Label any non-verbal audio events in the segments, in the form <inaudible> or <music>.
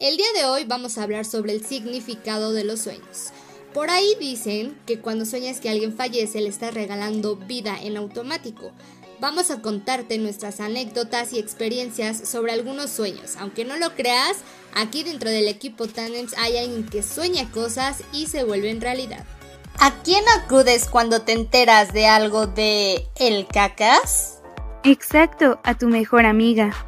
El día de hoy vamos a hablar sobre el significado de los sueños. Por ahí dicen que cuando sueñas que alguien fallece le estás regalando vida en automático. Vamos a contarte nuestras anécdotas y experiencias sobre algunos sueños. Aunque no lo creas, aquí dentro del equipo Tandems hay alguien que sueña cosas y se vuelven realidad. ¿A quién acudes cuando te enteras de algo de el cacas? Exacto, a tu mejor amiga.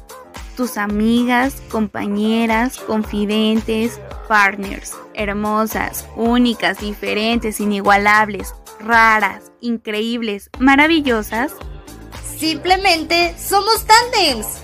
tus amigas, compañeras, confidentes, partners, hermosas, únicas, diferentes, inigualables, raras, increíbles, maravillosas. Simplemente somos tandems.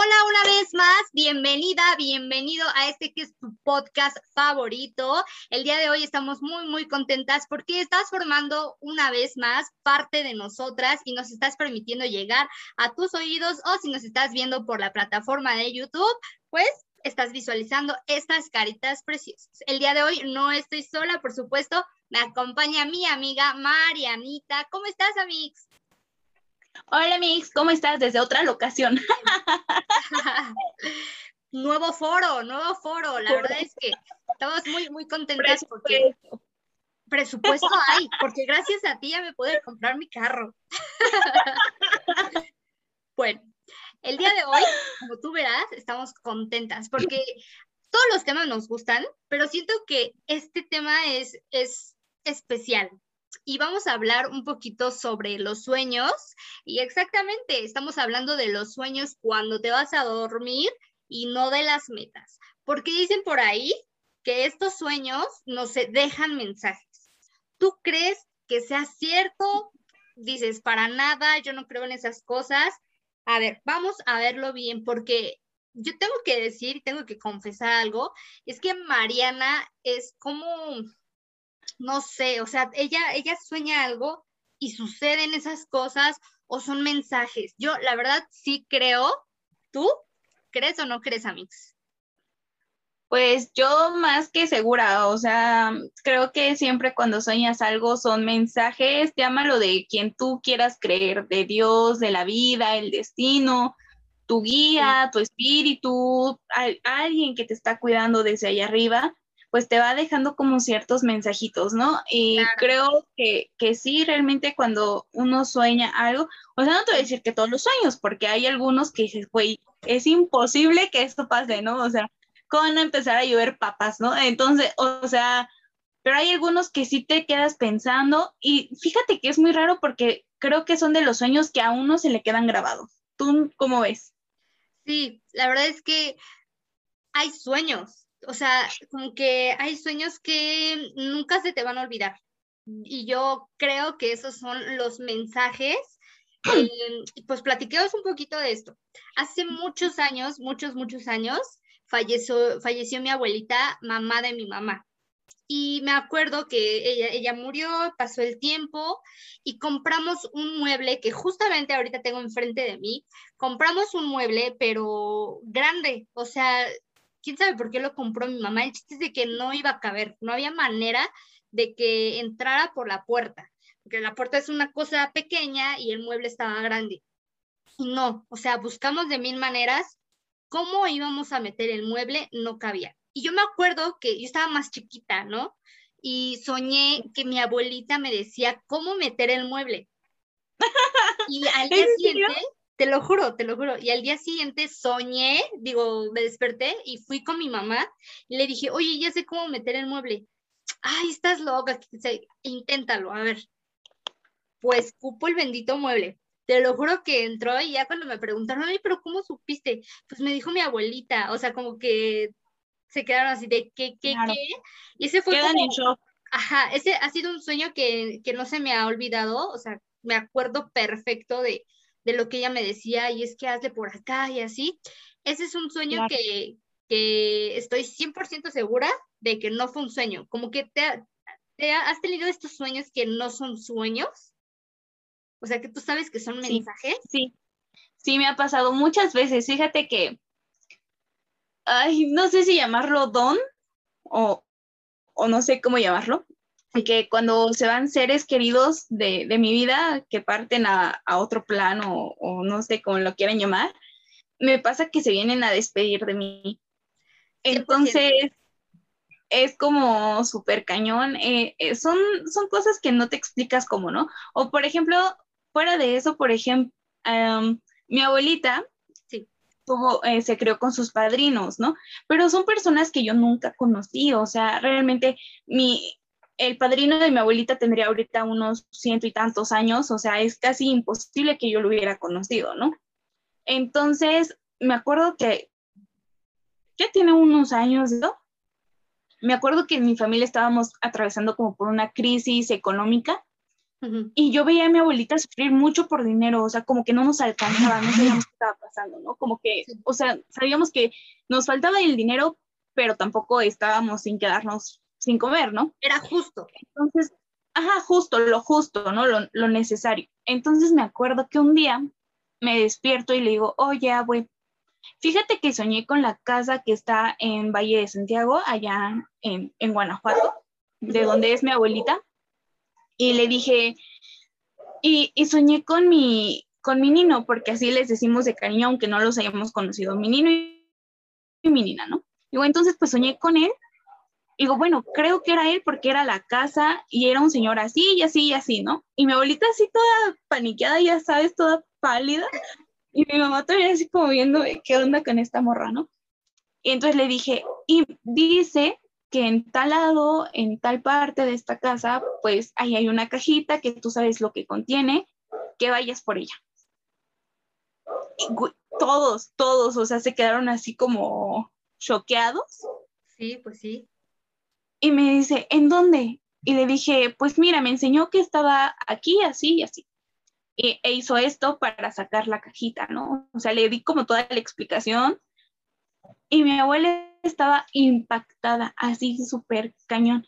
Hola una vez más, bienvenida, bienvenido a este que es tu podcast favorito. El día de hoy estamos muy, muy contentas porque estás formando una vez más parte de nosotras y nos estás permitiendo llegar a tus oídos o si nos estás viendo por la plataforma de YouTube, pues estás visualizando estas caritas preciosas. El día de hoy no estoy sola, por supuesto, me acompaña mi amiga Marianita. ¿Cómo estás, Amix? Hola, Mix, ¿cómo estás? Desde otra locación. <laughs> nuevo foro, nuevo foro. La verdad es que estamos muy, muy contentas porque presupuesto hay, porque gracias a ti ya me pude comprar mi carro. <laughs> bueno, el día de hoy, como tú verás, estamos contentas porque todos los temas nos gustan, pero siento que este tema es, es especial y vamos a hablar un poquito sobre los sueños y exactamente estamos hablando de los sueños cuando te vas a dormir y no de las metas, porque dicen por ahí que estos sueños nos dejan mensajes. ¿Tú crees que sea cierto? Dices, para nada, yo no creo en esas cosas. A ver, vamos a verlo bien porque yo tengo que decir, tengo que confesar algo, es que Mariana es como no sé, o sea, ella, ella sueña algo y suceden esas cosas o son mensajes. Yo, la verdad, sí creo. ¿Tú crees o no crees, Amix? Pues yo más que segura, o sea, creo que siempre cuando sueñas algo son mensajes, llámalo de quien tú quieras creer, de Dios, de la vida, el destino, tu guía, tu espíritu, alguien que te está cuidando desde allá arriba pues te va dejando como ciertos mensajitos, ¿no? Y creo que, que sí, realmente cuando uno sueña algo, o sea, no te voy a decir que todos los sueños, porque hay algunos que dices, güey, es imposible que esto pase, ¿no? O sea, ¿cómo van a empezar a llover papas, ¿no? Entonces, o sea, pero hay algunos que sí te quedas pensando y fíjate que es muy raro porque creo que son de los sueños que a uno se le quedan grabados. ¿Tú cómo ves? Sí, la verdad es que hay sueños, o sea, como que hay sueños que nunca se te van a olvidar. Y yo creo que esos son los mensajes. Pues platiquemos un poquito de esto. Hace muchos años, muchos, muchos años, falleció, falleció mi abuelita, mamá de mi mamá. Y me acuerdo que ella, ella murió, pasó el tiempo y compramos un mueble que justamente ahorita tengo enfrente de mí. Compramos un mueble, pero grande, o sea, quién sabe por qué lo compró mi mamá. El chiste es de que no iba a caber, no había manera de que entrara por la puerta, porque la puerta es una cosa pequeña y el mueble estaba grande. Y no, o sea, buscamos de mil maneras cómo íbamos a meter el mueble, no cabía. Y yo me acuerdo que yo estaba más chiquita, ¿no? Y soñé que mi abuelita me decía cómo meter el mueble. <laughs> Y al día siguiente, te lo juro, te lo juro. Y al día siguiente soñé, digo, me desperté y fui con mi mamá y le dije, oye, ya sé cómo meter el mueble. Ay, estás loca, inténtalo, a ver. Pues cupo el bendito mueble. Te lo juro que entró y ya cuando me preguntaron, ay, pero ¿cómo supiste? Pues me dijo mi abuelita, o sea, como que se quedaron así de, ¿qué, qué, qué? Y ese fue Quedan en shock. Ajá, ese ha sido un sueño que, que no se me ha olvidado, o sea, me acuerdo perfecto de, de lo que ella me decía, y es que hazle por acá y así. Ese es un sueño que, que estoy 100% segura de que no fue un sueño, como que te, te has tenido estos sueños que no son sueños, o sea, que tú sabes que son mensajes. Sí, sí, me ha pasado muchas veces. Fíjate que, ay, no sé si llamarlo don o, o no sé cómo llamarlo, que cuando se van seres queridos de, de mi vida que parten a, a otro plano o, no sé cómo lo quieran llamar, me pasa que se vienen a despedir de mí. Entonces, es como súper cañón. Eh, eh, son, son cosas que no te explicas cómo, ¿no? O por ejemplo, fuera de eso, por ejemplo, mi abuelita sí. tuvo, eh, se creó con sus padrinos, ¿no? Pero son personas que yo nunca conocí, o sea, realmente mi, el padrino de mi abuelita tendría ahorita unos ciento y tantos años, o sea, es casi imposible que yo lo hubiera conocido, ¿no? Entonces, me acuerdo que, que tiene unos años, ¿no? Me acuerdo que en mi familia estábamos atravesando como por una crisis económica y yo veía a mi abuelita sufrir mucho por dinero, o sea, como que no nos alcanzaba, no sabíamos qué estaba pasando, ¿no? Como que, o sea, sabíamos que nos faltaba el dinero, pero tampoco estábamos sin quedarnos sin comer, ¿no? Era justo. Entonces, ajá, justo, lo justo, ¿no? Lo, lo necesario. Entonces me acuerdo que un día me despierto y le digo, oye, abue, fíjate que soñé con la casa que está en Valle de Santiago, allá en, en Guanajuato, de donde es mi abuelita y le dije, y, y, soñé con mi, con mi nino, porque así les decimos de cariño, aunque no los hayamos conocido, mi nino y, mi nina, ¿no? Digo, entonces pues soñé con él. Digo, bueno, creo que era él porque era la casa y era un señor así y así y así, ¿no? Y mi abuelita así toda paniqueada, ya sabes, toda pálida. Y mi mamá todavía así como viendo qué onda con esta morra, ¿no? Y entonces le dije, y dice que en tal lado, en tal parte de esta casa, pues ahí hay una cajita que tú sabes lo que contiene, que vayas por ella. todos, todos, o sea, se quedaron así como choqueados. Sí, pues sí. Y me dice, ¿en dónde? Y le dije, pues mira, me enseñó que estaba aquí, así y así. E, e hizo esto para sacar la cajita, ¿no? O sea, le di como toda la explicación. Y mi abuela estaba impactada, así súper cañón.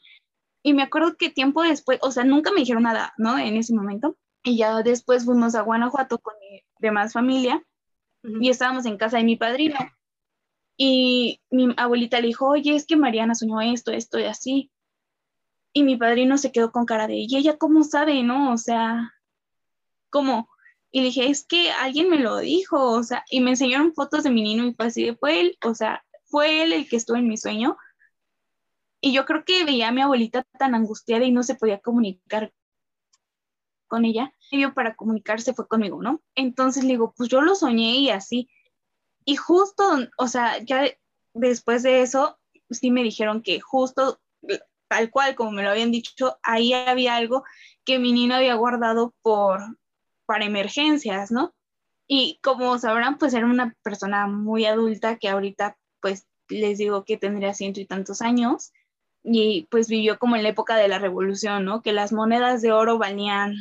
Y me acuerdo que tiempo después, o sea, nunca me dijeron nada, ¿no? En ese momento. Y ya después fuimos a Guanajuato con mi demás familia y estábamos en casa de mi padrino. Y mi abuelita le dijo, oye, es que Mariana soñó esto, esto y así. Y mi padrino se quedó con cara de, ¿y ella cómo sabe, no? O sea, ¿cómo? Y le dije, es que alguien me lo dijo, o sea, y me enseñaron fotos de mi niño y fue así de, fue él, o sea, fue él el que estuvo en mi sueño. Y yo creo que veía a mi abuelita tan angustiada y no se podía comunicar con ella. Y yo para comunicarse fue conmigo, ¿no? Entonces le digo, pues yo lo soñé y así. Y justo, o sea, ya después de eso, sí me dijeron que justo tal cual como me lo habían dicho, ahí había algo que mi niño había guardado por, para emergencias, ¿no? Y como sabrán, pues era una persona muy adulta que ahorita pues les digo que tendría ciento y tantos años y pues vivió como en la época de la revolución, ¿no? Que las monedas de oro valían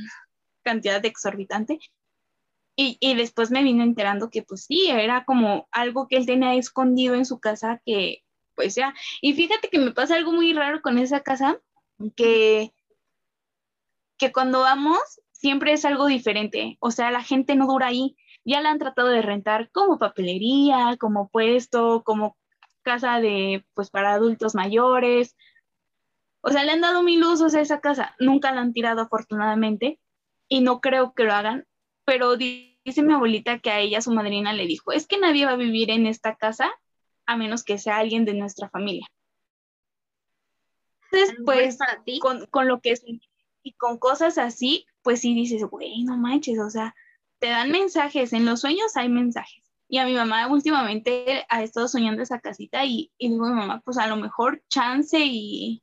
cantidad exorbitante. Y, y, después me vine enterando que pues sí, era como algo que él tenía escondido en su casa que pues ya. Y fíjate que me pasa algo muy raro con esa casa, que, que cuando vamos siempre es algo diferente. O sea, la gente no dura ahí ya la han tratado de rentar como papelería, como puesto, como casa de, pues, para adultos mayores. O sea, le han dado mil usos a esa casa. Nunca la han tirado, afortunadamente, y no creo que lo hagan. Pero dice mi abuelita que a ella, su madrina, le dijo, es que nadie va a vivir en esta casa a menos que sea alguien de nuestra familia. Entonces, pues, con, con lo que es y con cosas así, pues sí dices, güey, no manches, o sea, te dan mensajes, en los sueños hay mensajes. Y a mi mamá últimamente ha estado soñando esa casita y, y digo, mamá, pues a lo mejor chance y,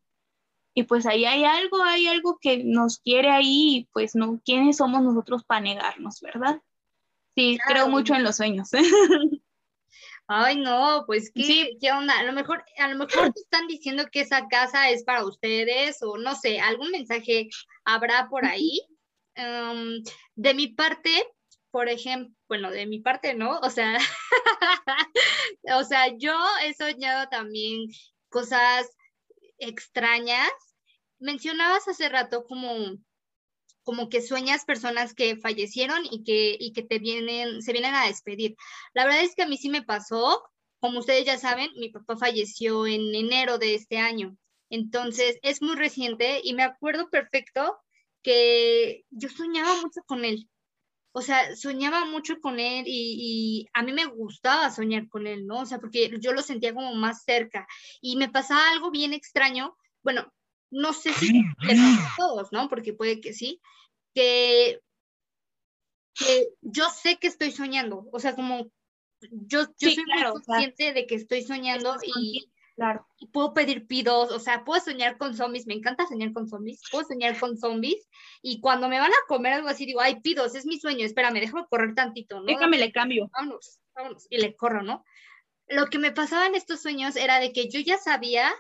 y pues ahí hay algo, hay algo que nos quiere ahí y pues no, ¿quiénes somos nosotros para negarnos, verdad? Sí, creo mucho en los sueños. <laughs> Ay, no, pues ¿qué, ¿qué onda? A lo mejor, a lo mejor te están diciendo que esa casa es para ustedes o no sé, algún mensaje habrá por ahí. de mi parte, por ejemplo, bueno, de mi parte, ¿no? O sea, <laughs> o sea, yo he soñado también cosas extrañas. Mencionabas hace rato como como que sueñas personas que fallecieron y que, y que te vienen, se vienen a despedir. La verdad es que a mí sí me pasó, como ustedes ya saben, mi papá falleció en enero de este año. Entonces, es muy reciente y me acuerdo perfecto que yo soñaba mucho con él. O sea, soñaba mucho con él y, a mí me gustaba soñar con él, ¿no? O sea, porque yo lo sentía como más cerca y me pasaba algo bien extraño. Bueno, no sé si todos, ¿no? Porque puede que sí, que, que yo sé que estoy soñando. O sea, como yo, yo soy muy consciente de que estoy soñando y, Claro. Y puedo pedir pidos, o sea, puedo soñar con zombies, me encanta soñar con zombies, puedo soñar con zombies y cuando me van a comer algo así digo, ay, pidos, es mi sueño, espérame, déjame correr tantito, ¿no? Déjame le cambio. Vámonos, vámonos, y le corro, ¿no? Lo que me pasaba en estos sueños era de que yo ya sabía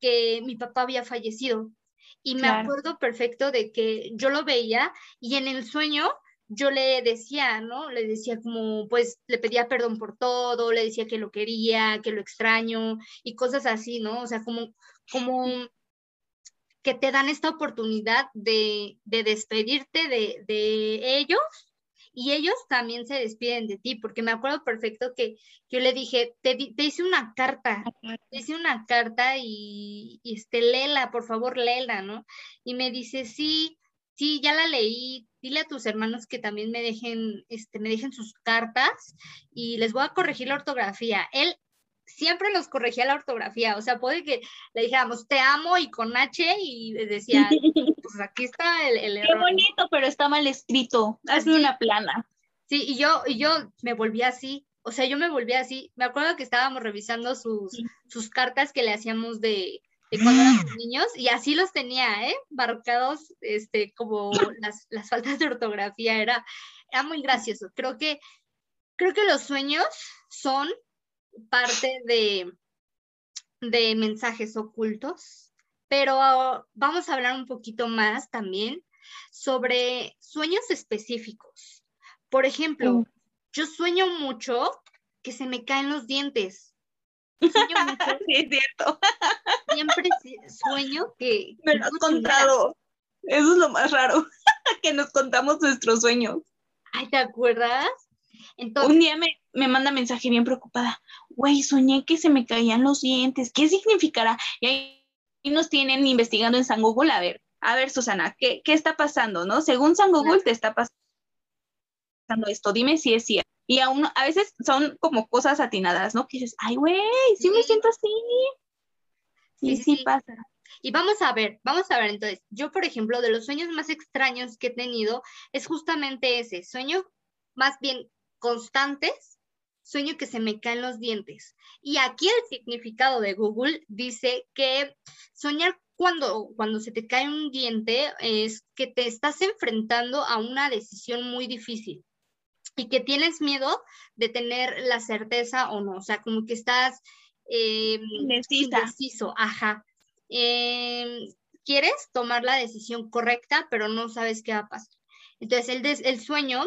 que mi papá había fallecido y me acuerdo perfecto de que yo lo veía y en el sueño yo le decía, ¿no? Le decía como, pues, le pedía perdón por todo, le decía que lo quería, que lo extraño y cosas así, ¿no? O sea, como, como que te dan esta oportunidad de, de despedirte de, de, ellos y ellos también se despiden de ti, porque me acuerdo perfecto que yo le dije, te, te hice una carta, te hice una carta y, y este, léela, por favor, léela, ¿no? Y me dice, sí, sí, ya la leí, dile a tus hermanos que también me dejen, este, me dejen sus cartas y les voy a corregir la ortografía. Él siempre los corregía la ortografía, o sea, puede que le dijéramos te amo y con H y decía, <laughs> pues aquí está el, el error. Qué bonito, pero está mal escrito, hazme una plana. Sí, y yo, y yo me volví así, o sea, yo me volví así, me acuerdo que estábamos revisando sus, sus cartas que le hacíamos de, de cuando éramos niños y así los tenía, ¿eh? Marcados, este, como <laughs> las, las faltas de ortografía, era, era muy gracioso. Creo que, creo que los sueños son parte de, de mensajes ocultos, pero vamos a hablar un poquito más también sobre sueños específicos. Por ejemplo, mm. yo sueño mucho que se me caen los dientes <laughs> sí, es cierto. Siempre sueño que... <laughs> Me lo has contado. Eso es lo más raro, <laughs> que nos contamos nuestros sueños. Ay, ¿te acuerdas? Un día me, me manda mensaje bien preocupada. Güey, soñé que se me caían los dientes. ¿Qué significará? Y ahí nos tienen investigando en San Google. A ver, a ver, Susana, ¿qué, qué está pasando? ¿No? Según San Google, te está pasando esto. Dime si es cierto. Y aún, a veces son como cosas atinadas, ¿no? Que dices, ay, güey, sí, me siento así. Y sí, pasa. Y vamos a ver, vamos a ver entonces, yo por ejemplo, de los sueños más extraños que he tenido es justamente ese, sueño más bien constantes, sueño que se me caen los dientes. Y aquí el significado de Google dice que soñar cuando, cuando se te cae un diente es que te estás enfrentando a una decisión muy difícil y que tienes miedo de tener la certeza o no, o sea, como que estás eh, indeciso, ajá. Em, quieres tomar la decisión correcta, pero no sabes qué va a pasar. Entonces, el, el sueño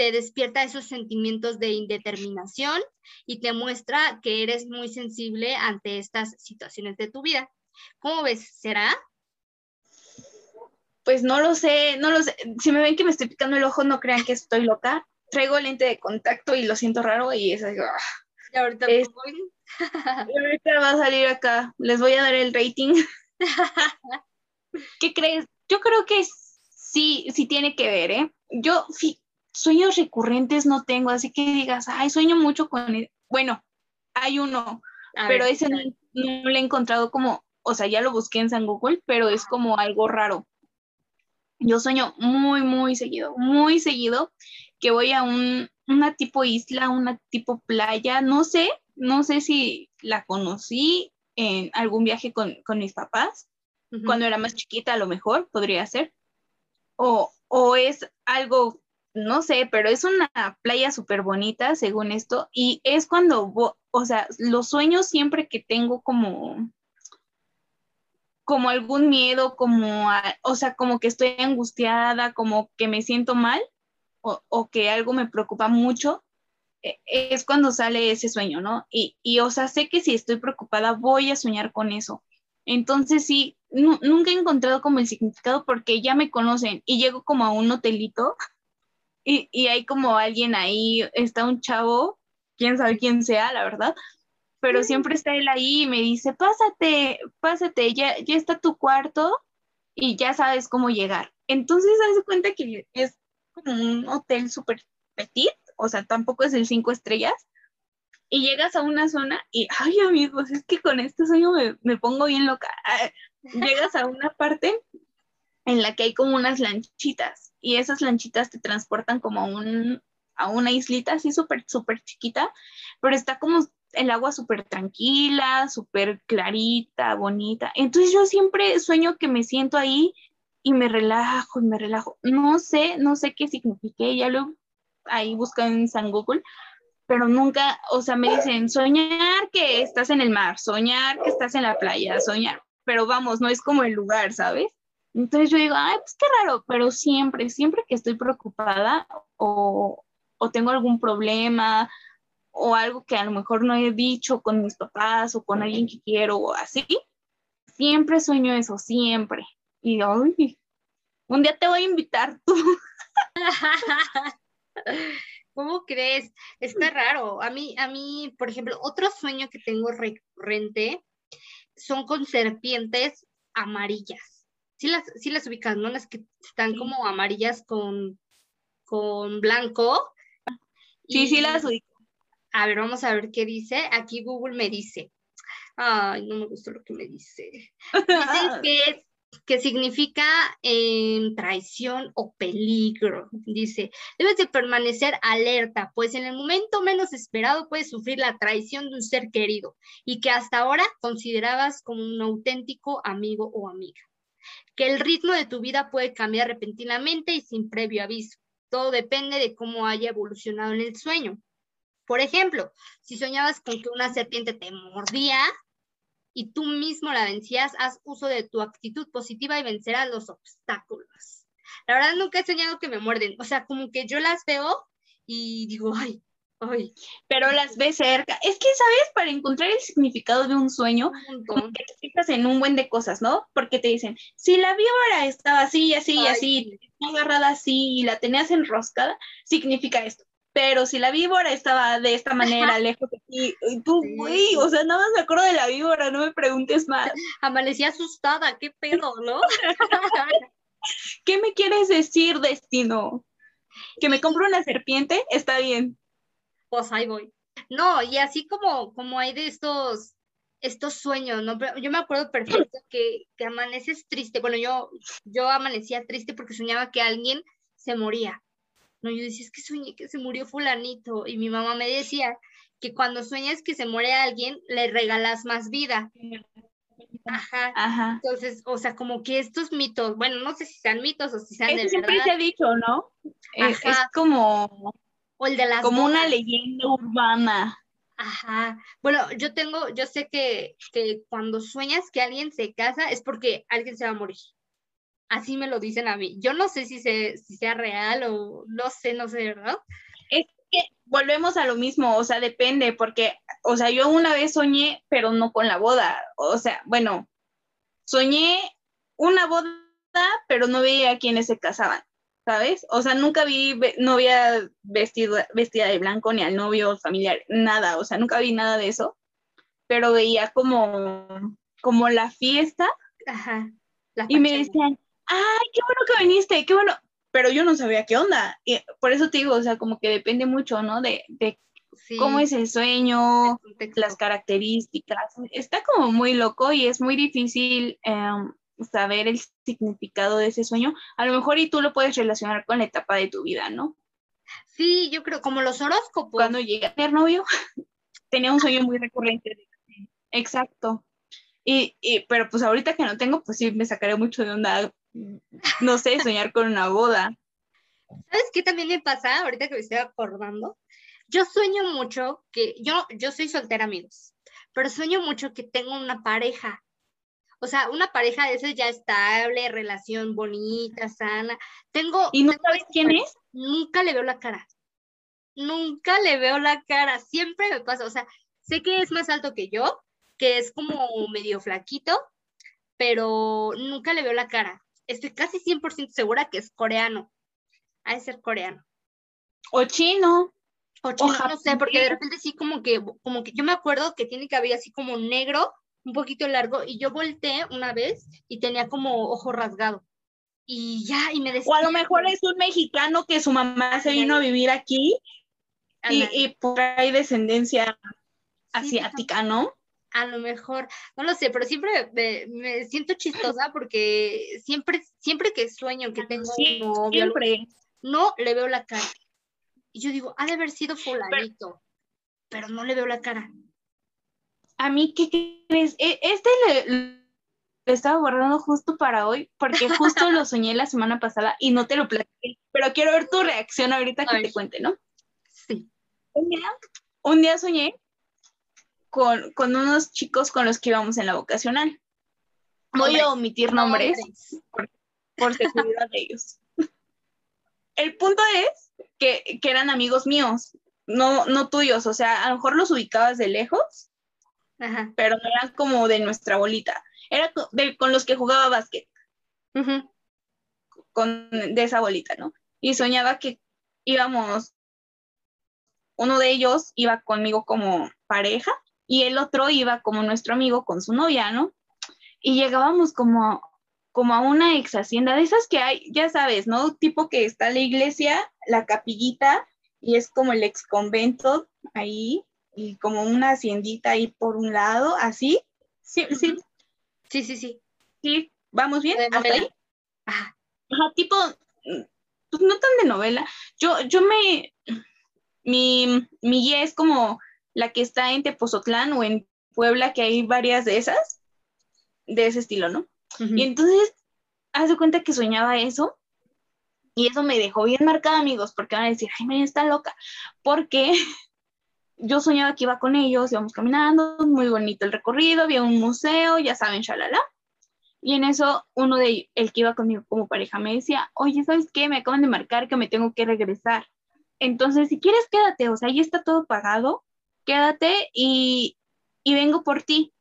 te despierta esos sentimientos de indeterminación y te muestra que eres muy sensible ante estas situaciones de tu vida. ¿Cómo ves? ¿Será? Pues no lo sé, no lo sé. Si me ven que me estoy picando el ojo, no crean que estoy loca traigo lente de contacto y lo siento raro y es así. Y ahorita, <laughs> ahorita va a salir acá. Les voy a dar el rating. <laughs> ¿Qué crees? Yo creo que sí, sí tiene que ver, ¿eh? Yo sí, sueños recurrentes no tengo, así que digas, ay, sueño mucho con él. Bueno, hay uno, pero ese no, no, lo he encontrado como, o sea, ya lo busqué en San Google, pero es como algo raro. Yo sueño muy, muy seguido, muy seguido que voy a un, una tipo isla, una tipo playa, no sé, no sé si la conocí en algún viaje con, mis papás, cuando era más chiquita a lo mejor podría ser, o, o es algo, no sé, pero es una playa súper bonita según esto, y es cuando, o sea, los sueños siempre que tengo como como algún miedo, como, o sea, como que estoy angustiada, como que me siento mal, o, que algo me preocupa mucho, e, es cuando sale ese sueño, ¿no? Y, y, o sea, sé que si estoy preocupada voy a soñar con eso. Entonces sí, nunca he encontrado como el significado porque ya me conocen y llego como a un hotelito y, y hay como alguien ahí, está un chavo, quién sabe quién sea, la verdad, pero siempre está él ahí y me dice, pásate, pásate, ya, ya está tu cuarto y ya sabes cómo llegar. Entonces, haz cuenta que es como un hotel súper petit, o sea, tampoco es el cinco estrellas, y llegas a una zona y, ay amigos, es que con este sueño me, me pongo bien loca. <laughs> Llegas a una parte en la que hay como unas lanchitas y esas lanchitas te transportan como a, un, a una islita así súper, súper chiquita, pero está como el agua súper tranquila, súper clarita, bonita. Entonces yo siempre sueño que me siento ahí y me relajo y me relajo. No sé, no sé qué signifique, ya lo ahí busco en San Google, pero nunca, o sea, me dicen soñar que estás en el mar, soñar que estás en la playa, soñar, pero vamos, no es como el lugar, ¿sabes? Entonces yo digo, ay, pues qué raro, pero siempre, siempre que estoy preocupada o, o tengo algún problema o algo que a lo mejor no he dicho con mis papás o con alguien que quiero o así, siempre sueño eso, siempre. Y ay, un día te voy a invitar tú. <laughs> ¿Cómo crees? Está raro. A mí, a mí, por ejemplo, otro sueño que tengo recurrente son con serpientes amarillas. Sí las, sí las ubicas, ¿no? Las que están como amarillas con, con blanco. Sí, sí las ubico. A ver, vamos a ver qué dice. Aquí Google me dice. Ay, no me gustó lo que me dice. Dice <laughs> que, que significa em, traición o peligro. Dice, debes de permanecer alerta, pues en el momento menos esperado puedes sufrir la traición de un ser querido y que hasta ahora considerabas como un auténtico amigo o amiga. Que el ritmo de tu vida puede cambiar repentinamente y sin previo aviso. Todo depende de cómo haya evolucionado en el sueño. Por ejemplo, si soñabas con que una serpiente te mordía y tú mismo la vencías, haz uso de tu actitud positiva y vencerás los obstáculos. La verdad nunca he soñado que me muerden, o sea, como que yo las veo y digo, ay, ay. Pero las ves cerca. Es que, ¿sabes? Para encontrar el significado de un sueño, como que te fijas en un buen de cosas, ¿no? Porque te dicen, si la víbora estaba así, así, y así, agarrada así y la tenías enroscada, significa esto pero si la víbora estaba de esta manera, lejos de ti, tú, güey, o sea, nada más me acuerdo de la víbora, no me preguntes más. Amanecí asustada, qué pedo, ¿no? <laughs> ¿Qué me quieres decir, destino? ¿Que me compro una serpiente? Está bien. Pues ahí voy. No, y así como, como hay de estos, estos sueños, ¿no? Yo me acuerdo perfecto <clears throat> que, que amaneces triste. Bueno, yo, yo amanecía triste porque soñaba que alguien se moría no, yo decía, es que soñé que se murió fulanito. Y mi mamá me decía que cuando sueñas que se muere alguien, le regalas más vida. Ajá. Ajá. Entonces, o sea, como que estos mitos, bueno, no sé si sean mitos o si sean de siempre se ha dicho, ¿no? Es, como... O el de las Como una leyenda urbana. Ajá. Bueno, yo tengo, yo sé que, que cuando sueñas que alguien se casa es porque alguien se va a morir. Así me lo dicen a mí. Yo no sé si, si sea real o no sé, no sé, ¿verdad? Es que volvemos a lo mismo, o sea, depende, porque, o sea, yo una vez soñé, pero no con la boda. O sea, bueno, soñé una boda, pero no veía a quienes se casaban, ¿sabes? O sea, nunca vi novia vestido, vestida de blanco, ni al novio familiar, nada, o sea, nunca vi nada de eso, pero veía como, como la fiesta. Ajá. y me decían, ay, qué bueno que viniste, qué bueno, pero yo no sabía qué onda. Y por eso te digo, o sea, como que depende mucho, ¿no? De, cómo es el sueño, las características. Está como muy loco y es muy difícil em, saber el significado de ese sueño. A lo mejor y tú lo puedes relacionar con la etapa de tu vida, ¿no? Sí, yo creo, como los horóscopos. Cuando llegué a tener novio, <laughs> tenía un sueño muy recurrente. Exacto. Y, y, pero pues ahorita que no tengo, pues sí, me sacaré mucho de onda <laughs> no sé, soñar con una boda. ¿Sabes qué también me pasa ahorita que me estoy acordando? Yo sueño mucho que, yo, yo soy soltera, amigos, pero sueño mucho que tengo una pareja. O sea, una pareja de esas ya estable, relación bonita, sana. Tengo. ¿Y no sabes quién es? nunca le veo la cara. Nunca le veo la cara, siempre me pasa, o sea, sé que es más alto que yo, que es como medio flaquito, pero nunca le veo la cara. Estoy casi 100% segura que es coreano. Ha de ser coreano. O chino. O chino, no sé, porque de repente sí como que, como que yo me acuerdo que tiene cabello así como negro, un poquito largo, y yo volteé una vez y tenía como ojo rasgado. Y ya, y me decía... O a lo mejor es un mexicano que su mamá se vino a vivir aquí y, y, por ahí descendencia asiática, ¿no? A lo mejor, no lo sé, pero siempre me, siento chistosa porque siempre, siempre que sueño que tengo un novio, no le veo la cara. Y yo digo, ha de haber sido fulanito, pero, no le veo la cara. A mí, ¿qué crees? E, este le, estaba guardando justo para hoy, porque <laughs> justo lo soñé la semana pasada y no te lo platiqué, pero quiero ver tu reacción ahorita que te cuente, ¿no? Sí. Un día, soñé con, unos chicos con los que íbamos en la vocacional. Voy a omitir nombres por, seguridad de ellos. <laughs> El punto es que, que, eran amigos míos, no, no tuyos, o sea, a lo mejor los ubicabas de lejos, pero no eran como de nuestra bolita era con los que jugaba básquet, con, de esa bolita, ¿no? Y soñaba que íbamos, uno de ellos iba conmigo como pareja y el otro iba como nuestro amigo con su novia, ¿no? Y llegábamos como, como a una ex hacienda de esas que hay, ya sabes, ¿no? Tipo que está la iglesia, la capillita y es como el ex convento ahí y como una haciendita ahí por un lado, así. Sí, sí, Sí, sí, sí. Sí, ¿vamos bien? ¿Hasta ahí? Ajá. Ajá, tipo, pues no tan de novela. Yo, yo me, mi, mi guía es como la que está en Tepozotlán o en Puebla, que hay varias de esas, de ese estilo, ¿no? Y entonces, haz de cuenta que soñaba eso, y eso me dejó bien marcada, amigos, porque van a decir, ay, María está loca, porque <laughs> yo soñaba que iba con ellos, íbamos caminando, muy bonito el recorrido, había un museo, ya saben, shalala. Y en eso uno de el que iba conmigo como pareja me decía, oye, ¿sabes qué? Me acaban de marcar que me tengo que regresar. Entonces, si quieres, quédate, o sea, ya está todo pagado, quédate y, y vengo por ti.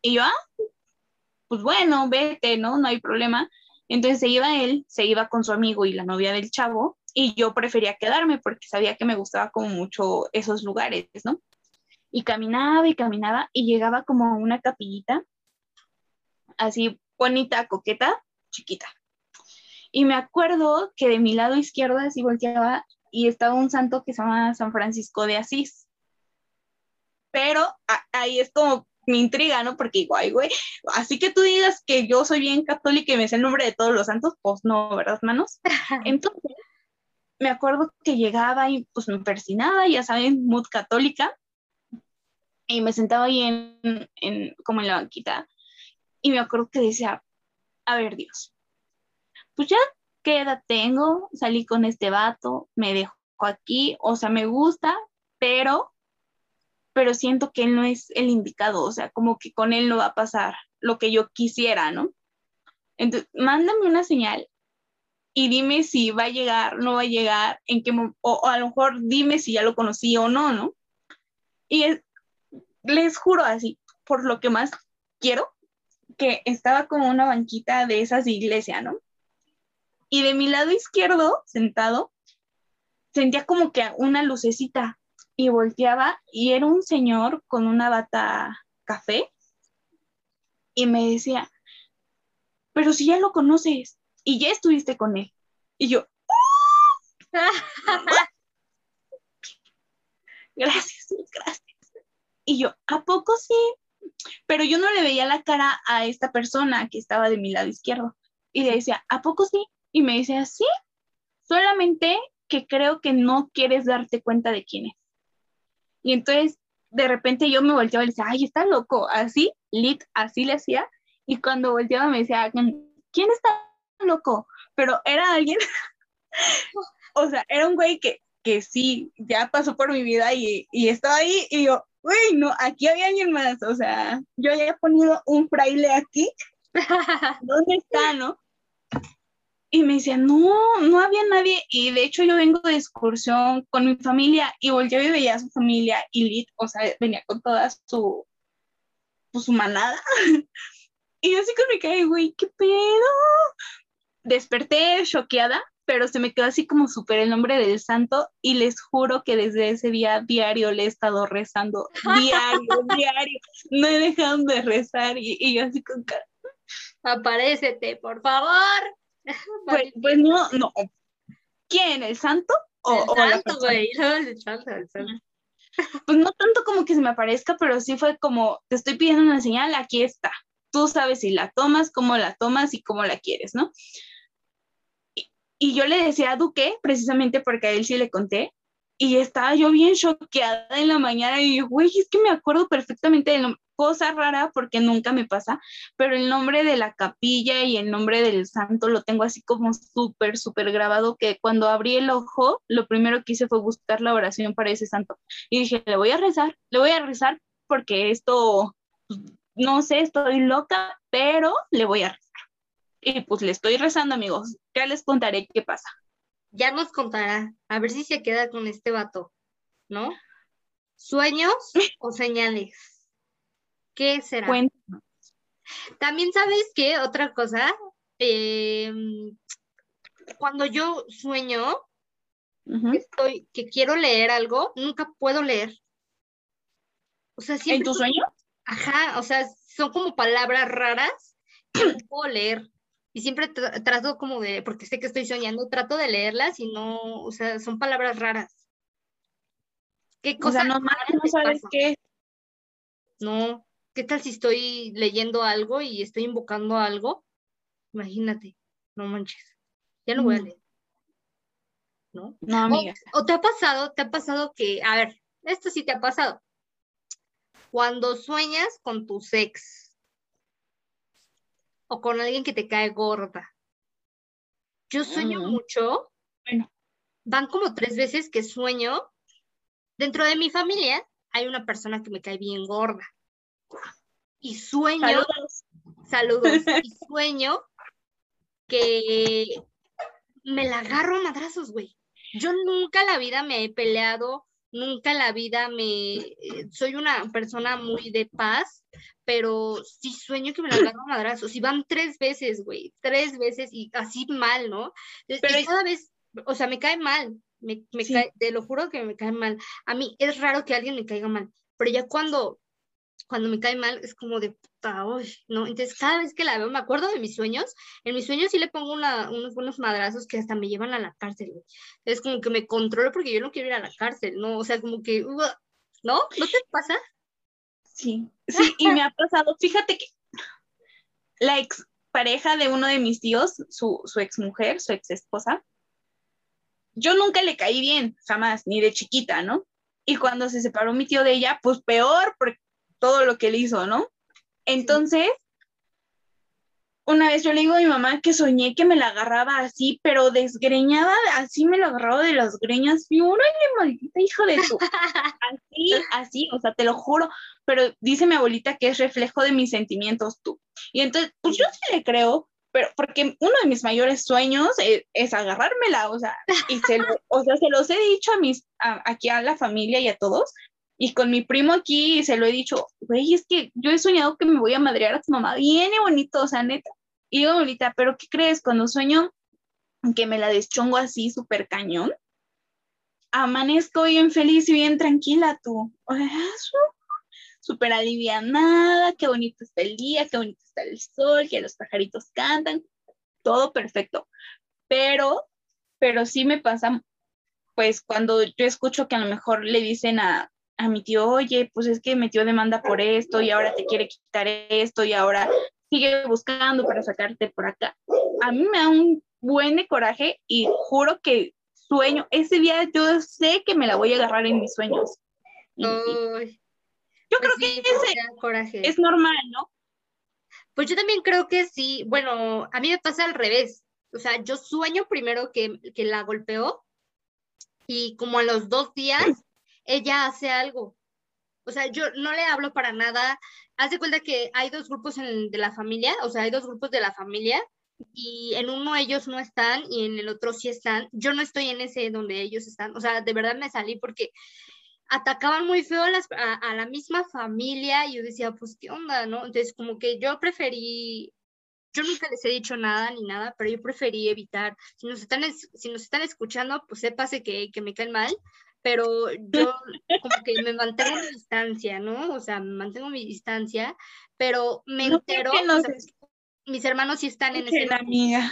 Y yo, ah, pues bueno, vete, ¿no? No hay problema. Entonces se iba él, se iba con su amigo y la novia del chavo, y yo prefería quedarme porque sabía que me gustaba como mucho esos lugares, ¿no? Y caminaba y caminaba y llegaba como a una capillita, así bonita, coqueta, chiquita. Y me acuerdo que de mi lado izquierdo así volteaba y estaba un santo que se llama San Francisco de Asís. Pero ahí es como mi intriga, ¿no? Porque igual, güey, así que tú digas que yo soy bien católica y me sé el nombre de todos los santos, pues no, ¿verdad, manos? <laughs> Entonces, me acuerdo que llegaba y pues me persinaba, ya saben, mood católica, y me sentaba ahí en, como en la banquita, y me acuerdo que decía, a ver Dios, pues ya, ¿qué edad tengo? Salí con este vato, me dejó aquí, o sea, me gusta, pero, pero siento que él no es el indicado, o sea, como que con él no va a pasar lo que yo quisiera, ¿no? Entonces, mándame una señal y dime si va a llegar, no va a llegar, en qué o, a lo mejor dime si ya lo conocí o no, ¿no? Y les juro así, por lo que más quiero, que estaba como una banquita de esas de iglesia, ¿no? Y de mi lado izquierdo, sentado, sentía como que una lucecita y volteaba y era un señor con una bata café y me decía, pero si ya lo conoces, y ya estuviste con él. Y yo, <laughs> gracias, gracias. Y yo, ¿a poco sí? Pero yo no le veía la cara a esta persona que estaba de mi lado izquierdo. Y le decía, ¿a poco sí? Y me decía, sí, solamente que creo que no quieres darte cuenta de quién es. Y entonces, de repente yo me volteaba y le decía, ay, está loco, así, lit, así le hacía. Y cuando volteaba me decía, ¿quién está loco, pero era alguien, <laughs> o sea, era un güey que, que sí, ya pasó por mi vida y, y estaba ahí y yo, uy, no, aquí había alguien más, o sea, yo había ponido un fraile aquí, <laughs> ¿dónde está, no? y me decía, no, no había nadie. Y de hecho yo vengo de excursión con mi familia y volteé y veía a su familia y Lit, o sea, venía con toda su, pues, su manada. <laughs> y yo así con mi cara, güey, ¿qué pedo? Desperté choqueada, pero se me quedó así como súper el nombre del santo y les juro que desde ese día diario le he estado rezando, diario, <laughs> diario, no he dejado de rezar y, y yo así con cara. Aparécete, por favor. <laughs> Pues, pues no, no. ¿Quién? ¿El santo? O, el santo, güey. No, <laughs> el santo, el santo. Pues no tanto como que se me aparezca, pero sí fue como, te estoy pidiendo una señal, aquí está. Tú sabes si la tomas, cómo la tomas y cómo la quieres, ¿no? Y, yo le decía a Duque, precisamente porque a él sí le conté, y estaba yo bien choqueada en la mañana y güey, es que me acuerdo perfectamente del nombre. Cosa rara porque nunca me pasa, pero el nombre de la capilla y el nombre del santo lo tengo así como súper, súper grabado que cuando abrí el ojo, lo primero que hice fue buscar la oración para ese santo. Y dije, le voy a rezar, le voy a rezar porque esto, pues, no sé, estoy loca, pero le voy a rezar. Y pues le estoy rezando, amigos. Ya les contaré qué pasa. Ya nos contará. A ver si se queda con este vato, ¿no? ¿Sueños <laughs> o señales? ¿Qué será? Cuéntanos. También sabes qué, otra cosa, Em, cuando yo sueño que estoy, que quiero leer algo, nunca puedo leer. O sea, ¿En siempre, tu sueño? ajá, o sea, son como palabras raras que no puedo leer. Y siempre tra- trato como de, porque sé que estoy soñando, trato de leerlas y no, o sea, son palabras raras. ¿Qué O cosa sea, nomás rara no te sabes pasa? qué. No, ¿qué tal si estoy leyendo algo y estoy invocando algo? Imagínate, no manches, ya no voy a Mm. leer, ¿no? No, O, amiga. o te ha pasado, te ha pasado que, a ver, esto sí te ha pasado. Cuando sueñas con tu ex o con alguien que te cae gorda. Yo sueño Mm. mucho, Bueno. van como tres veces que sueño. Dentro de mi familia hay una persona que me cae bien gorda. Y sueño, Saludos. saludos, <laughs> y sueño que me la agarro a madrazos, güey. Yo nunca en la vida me he peleado, nunca en la vida me... eh, Soy una persona muy de paz, pero sí sueño que me la agarro madrazos. Y van tres veces, güey, tres veces y así mal, ¿no? Y Pero- cada vez, o sea, me cae mal, me, me Sí. cae, te lo juro que me cae mal. A mí es raro que alguien me caiga mal, pero ya cuando cuando me cae mal es como de puta, uy, ¿no? Entonces cada vez que la veo me acuerdo de mis sueños, en mis sueños sí le pongo una- unos buenos madrazos que hasta me llevan a la cárcel, güey. Es como que me controlo porque yo no quiero ir a la cárcel, ¿no? O sea, como que, uh, ¿no? ¿No te pasa? Sí, sí, y me ha pasado, fíjate que la ex pareja de uno de mis tíos, su, su ex mujer, su ex esposa, yo nunca le caí bien, jamás, ni de chiquita, ¿no? Y cuando se separó mi tío de ella, pues peor por todo lo que le hizo, ¿no? Entonces, una vez yo le digo a mi mamá que soñé que me la agarraba así, pero desgreñada, así me la agarraba de las greñas, y órale, maldita hija de tu <laughs> así, así, o sea, te lo juro, pero dice mi abuelita que es reflejo de mis sentimientos tú. Y entonces, pues yo sí le creo, pero porque uno de mis mayores sueños es, es agarrármela, o sea, y se, lo- o sea, se los he dicho a mis, a- aquí a la familia y a todos, y con mi primo aquí se lo he dicho, güey, es que yo he soñado que me voy a madrear a tu mamá, viene bonito, o sea, neta. Y digo, abuelita, ¿pero qué crees? Cuando sueño que me la deschongo así súper cañón, amanezco bien feliz y bien tranquila tú. O sea, súper alivianada, qué bonito está el día, qué bonito está el sol, que los pajaritos cantan, todo perfecto. Pero, pero sí me pasa, pues cuando yo escucho que a lo mejor le dicen a, a mi tío, oye, pues es que metió demanda por esto y ahora te quiere quitar esto y ahora sigue buscando para sacarte por acá. A mí me da un buen de coraje y juro que sueño, ese día yo sé que me la voy a agarrar en mis sueños. Uy, yo pues creo sí, que pues ese coraje. es normal, ¿no? Pues yo también creo que sí. Bueno, a mí me pasa al revés. O sea, yo sueño primero que, que la golpeó y como a los dos días ella hace algo. O sea, yo no le hablo para nada. Haz de cuenta que hay dos grupos de la familia, o sea, hay dos grupos de la familia y en uno ellos no están y en el otro sí están. Yo no estoy en ese donde ellos están. O sea, de verdad me salí porque atacaban muy feo a, la misma familia y yo decía, pues, ¿qué onda? ¿no? Entonces, como que yo preferí, yo nunca les he dicho nada ni nada, pero yo preferí evitar, si nos están, si nos están escuchando, pues sépase que, que me caen mal, pero yo como que me mantengo mi distancia, ¿no? O sea, mantengo mi distancia, pero me entero, mis hermanos sí están en ese amiga.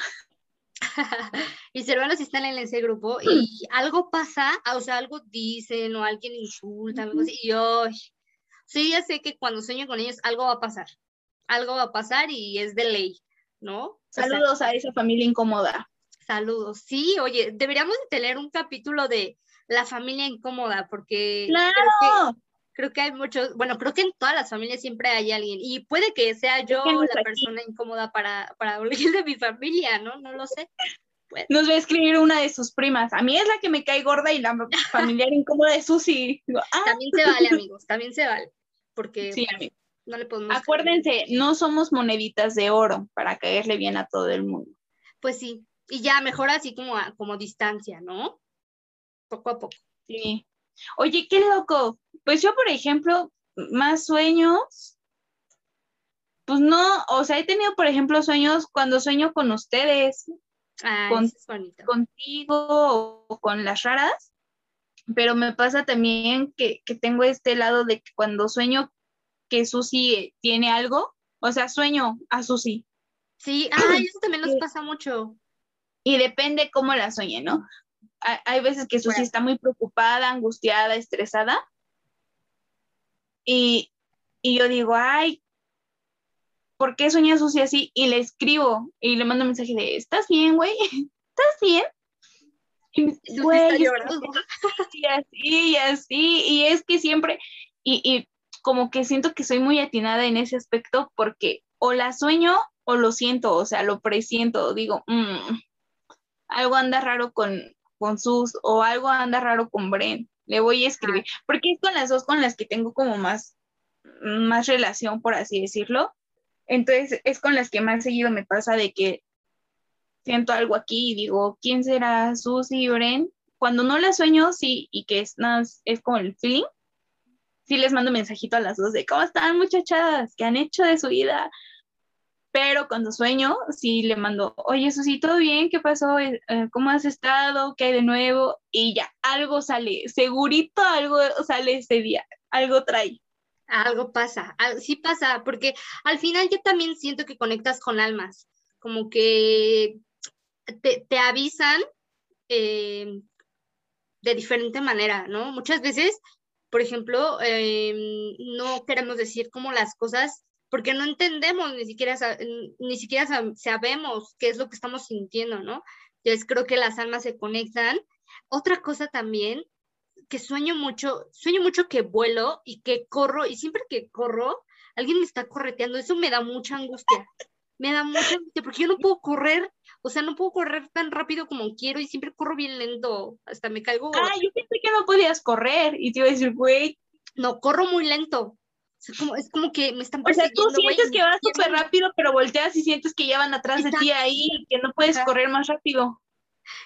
<laughs> mis hermanos sí están en ese grupo y <clears throat> algo pasa, o sea, algo dicen o alguien insulta, algo así, y yo, sí, ya sé que cuando sueño con ellos algo va a pasar, algo va a pasar y es de ley, ¿no? Saludos a esa familia incómoda. Saludos, sí, oye, deberíamos tener un capítulo de la familia incómoda, porque ¡Claro! creo que hay muchos, bueno, creo que en todas las familias siempre hay alguien y puede que sea yo la persona incómoda para, para alguien de mi familia, ¿no? No lo sé. Nos va a escribir una de sus primas. A mí es la que me cae gorda y la <laughs> familiar incómoda de Susi. Ah". También se vale, amigos, también se vale. Porque sí, pues, no le podemos. Acuérdense, no somos moneditas de oro para caerle bien a todo el mundo. Pues sí, y ya mejor así como, como distancia, ¿no? Poco a poco. Sí. Oye, qué loco. Pues yo, por ejemplo, más sueños, pues no, o sea, he tenido, por ejemplo, sueños cuando sueño con ustedes, con, contigo o con las raras, pero me pasa también que, tengo este lado de que cuando sueño que Susi tiene algo, o sea, sueño a Susi. Sí, ah, eso también nos <clears throat> pasa mucho. Y depende cómo la sueñe, ¿no? Hay veces que Susi está muy preocupada, angustiada, estresada. Y, yo digo, ay, ¿por qué sueña Susi así? Y le escribo y le mando un mensaje de, ¿estás bien, güey? <laughs> ¿Estás bien? Y, güey, y así, y así, y es que siempre, y, y como que siento que soy muy atinada en ese aspecto porque o la sueño o lo siento, o sea, lo presiento, digo, mm, algo anda raro con, con Sus o algo anda raro con Bren. Le voy a escribir, porque es con las dos con las que tengo como más, más relación, por así decirlo. Entonces es con las que más seguido me pasa de que siento algo aquí y digo, ¿quién será Susi y Bren? Cuando no las sueño, sí, y que es, es como el feeling, sí les mando mensajito a las dos de, ¿cómo están muchachadas? ¿Qué han hecho de su vida? Pero cuando sueño, sí le mando, oye, eso sí, ¿todo bien? ¿Qué pasó? Eh, eh, ¿Cómo has estado? ¿Qué hay de nuevo? Y ya, algo sale, segurito algo sale ese día, algo trae. Algo pasa, sí pasa, porque al final yo también siento que conectas con almas, como que te, avisan eh, de diferente manera, ¿no? Muchas veces, por ejemplo, no queremos decir como las cosas porque no entendemos, ni siquiera, ni siquiera sabemos qué es lo que estamos sintiendo, ¿no? Entonces creo que las almas se conectan. Otra cosa también, que sueño mucho, sueño mucho que vuelo y que corro, y siempre que corro, alguien me está correteando, eso me da mucha angustia. Me da mucha angustia, porque yo no puedo correr, o sea, no puedo correr tan rápido como quiero y siempre corro bien lento, hasta me caigo. Ah, yo pensé que no podías correr y te iba a decir, güey. No, corro muy lento, es como, es como que me están persiguiendo. O sea, tú sientes que vas súper rápido, pero volteas y sientes que ya van atrás de ti ahí, que no puedes correr más rápido.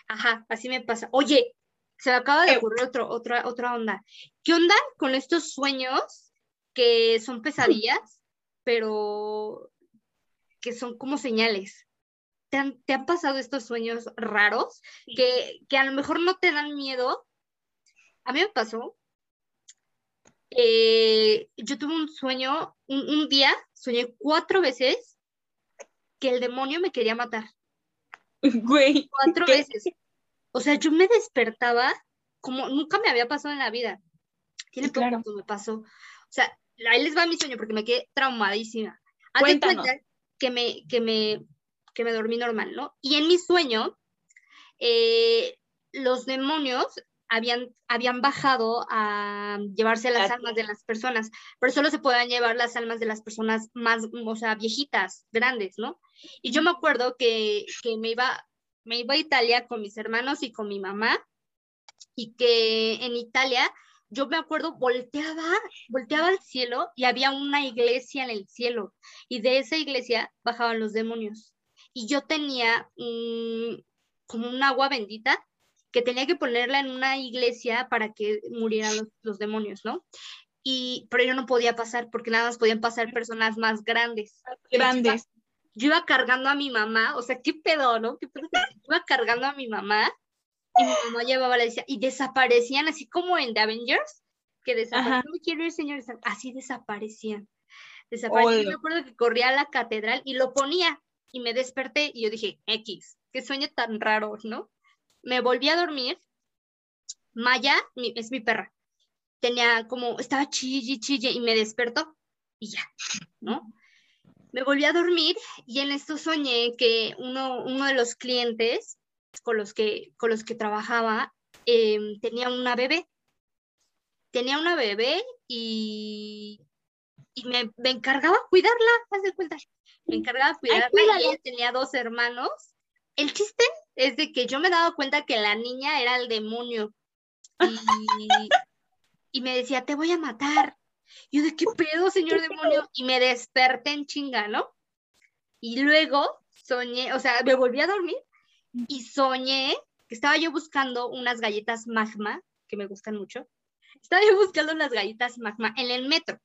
Ajá, así me pasa. Oye, se me acaba de ocurrir otro, otra, otra onda. ¿Qué onda con estos sueños que son pesadillas, pero que son como señales? ¿Te han, ¿Te han, pasado estos sueños raros que, que, a lo mejor no te dan miedo? A mí me pasó eh, yo tuve un sueño, un, día, soñé cuatro veces que el demonio me quería matar. Güey. Cuatro veces. O sea, yo me despertaba como nunca me había pasado en la vida. Tiene poco que me pasó. O sea, ahí les va mi sueño porque me quedé traumadísima. Cuéntanos. que me, que me, que me dormí normal, ¿no? Y en mi sueño, eh, los demonios habían, habían bajado a llevarse las almas de las personas, pero solo se podían llevar las almas de las personas más, o sea, viejitas, grandes, ¿no? Y yo me acuerdo que, que me, iba, me iba a Italia con mis hermanos y con mi mamá, y que en Italia, yo me acuerdo, volteaba, volteaba al cielo y había una iglesia en el cielo, y de esa iglesia bajaban los demonios. y yo tenía como un agua bendita que tenía que ponerla en una iglesia para que murieran los, los demonios, ¿no? Y, pero yo no podía pasar porque nada más podían pasar personas más grandes. Grandes. Yo iba, cargando a mi mamá, o sea, qué pedo, ¿no? ¿Qué pedo? Iba cargando a mi mamá y mi mamá llevaba la decía, y desaparecían así como en The Avengers, que desaparecían, no quiero ir, señores, así desaparecían. Desaparecían. Yo me acuerdo que corría a la catedral y lo ponía y me desperté y yo dije, X, qué sueño tan raro, ¿no? Me volví a dormir. Maya es mi perra. Tenía como, estaba chille, chille y me despertó y ya, ¿no? Me volví a dormir y en esto soñé que uno, uno de los clientes con los que, con los que trabajaba em, tenía una bebé. Tenía una bebé y, y me, me, encargaba cuidarla, haz de cuenta. Me encargaba cuidarla y ella tenía dos hermanos. El chiste es de que yo me he dado cuenta que la niña era el demonio y, y me decía, te voy a matar. Yo de qué pedo, señor demonio, y me desperté en chinga, ¿no? Y luego soñé, o sea, me volví a dormir y soñé que estaba yo buscando unas galletas magma, que me gustan mucho. Estaba yo buscando unas galletas magma en el metro.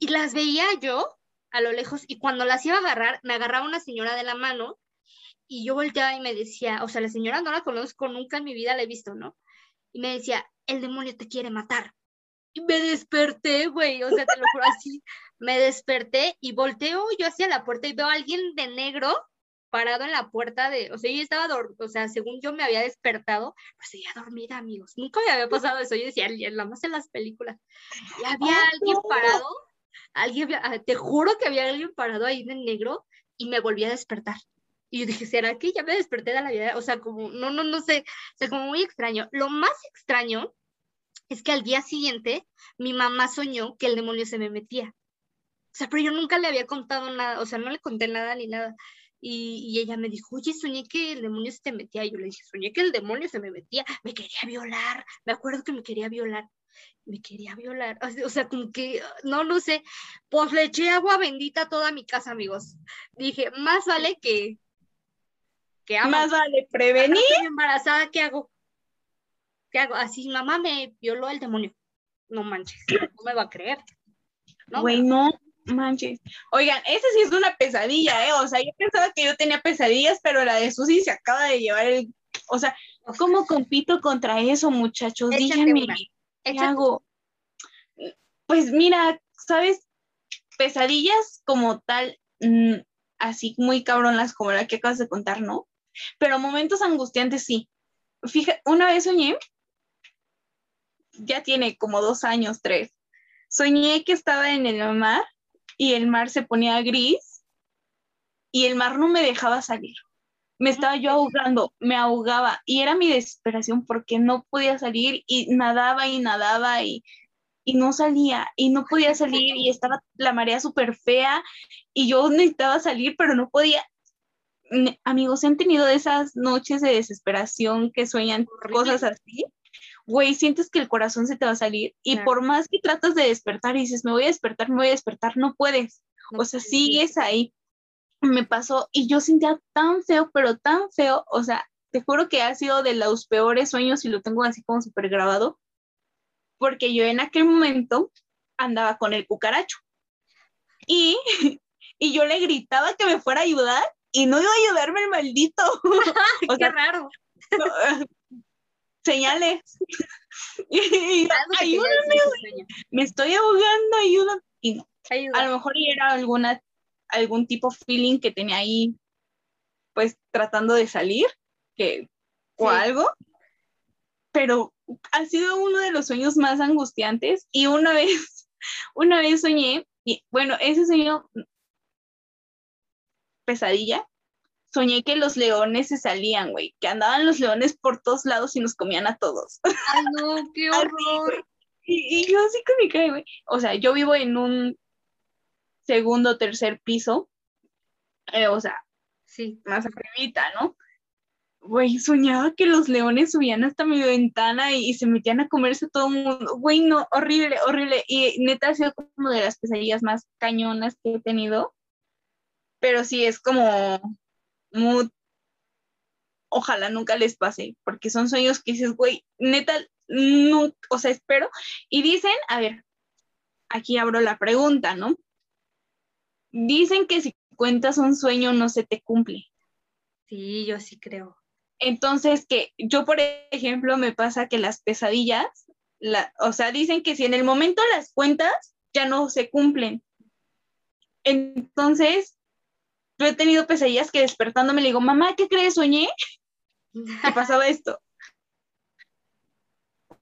Y, las veía yo a lo lejos y cuando las iba a agarrar, me agarraba una señora de la mano y yo volteaba y me decía, o sea, la señora no la conozco, nunca en mi vida la he visto, ¿no? Y me decía, el demonio te quiere matar. Y me desperté, güey, o sea, te lo juro así, me desperté y volteo yo hacia la puerta y veo a alguien de negro parado en la puerta de, o sea, yo estaba, o sea, según yo me había despertado, pero seguía dormida, amigos. Nunca me había pasado eso. Yo decía, la más en las películas. Y había alguien parado, alguien, ah, te juro que había alguien parado ahí en negro y me volví a despertar. Y yo dije, ¿será que ya me desperté de la vida? O sea, como, no, no, no sé, o como muy extraño. Lo más extraño es que al día siguiente mi mamá soñó que el demonio se me metía. O sea, pero yo nunca le había contado nada, o sea, no le conté nada ni nada. Y, y, ella me dijo, oye, soñé que el demonio se te metía. Y yo le dije, soñé que el demonio se me metía, me quería violar. Me acuerdo que me quería violar. Me quería violar. <laughs> O sea, como que, no lo sé. Pues le eché agua bendita a toda mi casa, amigos. Dije, más vale que. que Más vale prevenir. Estoy embarazada, ¿qué hago? ¿Qué hago? Así, mamá me violó el demonio. No manches, no <clears throat> me va a creer. Güey, no, manches. Oigan, esa sí es una pesadilla, ¿eh? O sea, yo pensaba que yo tenía pesadillas, pero la de Susi se acaba de llevar el. O sea, ¿cómo compito contra eso, muchachos? Díganme, ¿qué hago? Pues mira, ¿sabes? Pesadillas como tal, mm, así muy cabronas como la que acabas de contar, ¿no? Pero momentos angustiantes sí. Fíjate, una vez soñé ya tiene como dos años, tres. Soñé que estaba en el mar y el mar se ponía gris y el mar no me dejaba salir. Me estaba yo ahogando, me ahogaba y era mi desesperación porque no podía salir y nadaba y nadaba y, y no salía y no podía <laughs> salir y estaba la marea súper fea y yo necesitaba salir pero no podía. Amigos, ¿han tenido esas noches de desesperación que sueñan cosas así? güey, sientes que el corazón se te va a salir y por más que tratas de despertar y dices, me voy a despertar, me voy a despertar, no puedes. o sea, sigues ahí. Me pasó y yo sentía tan feo, pero tan feo, o sea, te juro que ha sido de los peores sueños y lo tengo así como súper grabado, porque yo en aquel momento andaba con el cucaracho y, <laughs> y yo le gritaba que me fuera a ayudar y no iba a ayudarme el maldito. <laughs> o Qué raro <laughs> señales. y, ayúdame, me estoy ahogando. Y no. A lo mejor era alguna, algún tipo feeling que tenía ahí, pues tratando de salir, que, o algo. Pero ha sido uno de los sueños más angustiantes. Y una <laughs> vez, una vez soñé, y bueno, ese sueño pesadilla, soñé que los leones se salían, güey, que andaban los leones por todos lados y nos comían a todos. <laughs> Ay, no, qué horror. y, yo así con mi cara, güey. O sea, yo vivo en un segundo, tercer piso, eh, o sea, sí. más arribita, ¿no? Güey, soñaba que los leones subían hasta mi ventana y, se metían a comerse todo el mundo. Güey, no, horrible, horrible. Y neta ha sido como de las pesadillas más cañonas que he tenido pero sí es como muy, ojalá nunca les pase, porque son sueños que dices, güey, neta, no, o sea, espero. Y dicen, a ver, aquí abro la pregunta, ¿no? Dicen que si cuentas un sueño no se te cumple. Sí, yo sí creo. Entonces, que yo, por ejemplo, me pasa que las pesadillas, la, o sea, dicen que si en el momento las cuentas, ya no se cumplen. Entonces, yo he tenido pesadillas que despertándome le digo, mamá, ¿qué crees? Soñé que <laughs> pasaba esto.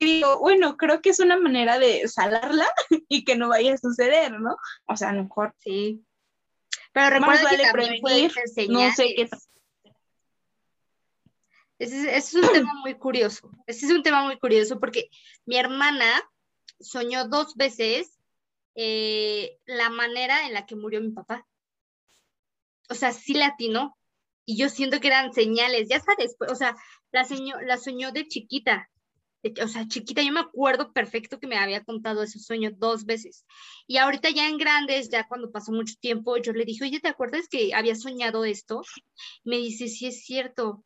Y digo, bueno, creo que es una manera de salarla <laughs> y que no vaya a suceder, ¿no? O sea, a lo mejor. Sí. Pero recuerda que también prevenir, no sé qué. Ese, es un tema muy curioso. Ese es un tema muy curioso porque mi hermana soñó dos veces eh, la manera en la que murió mi papá. O sea, sí le atinó. Y yo siento que eran señales, ya sabes, o sea, la, la soñó de chiquita. O sea, chiquita, yo me acuerdo perfecto que me había contado ese sueño dos veces. Y ahorita ya en grandes, ya cuando pasó mucho tiempo, yo le dije, oye, ¿te acuerdas que había soñado esto? Me dice, sí es cierto.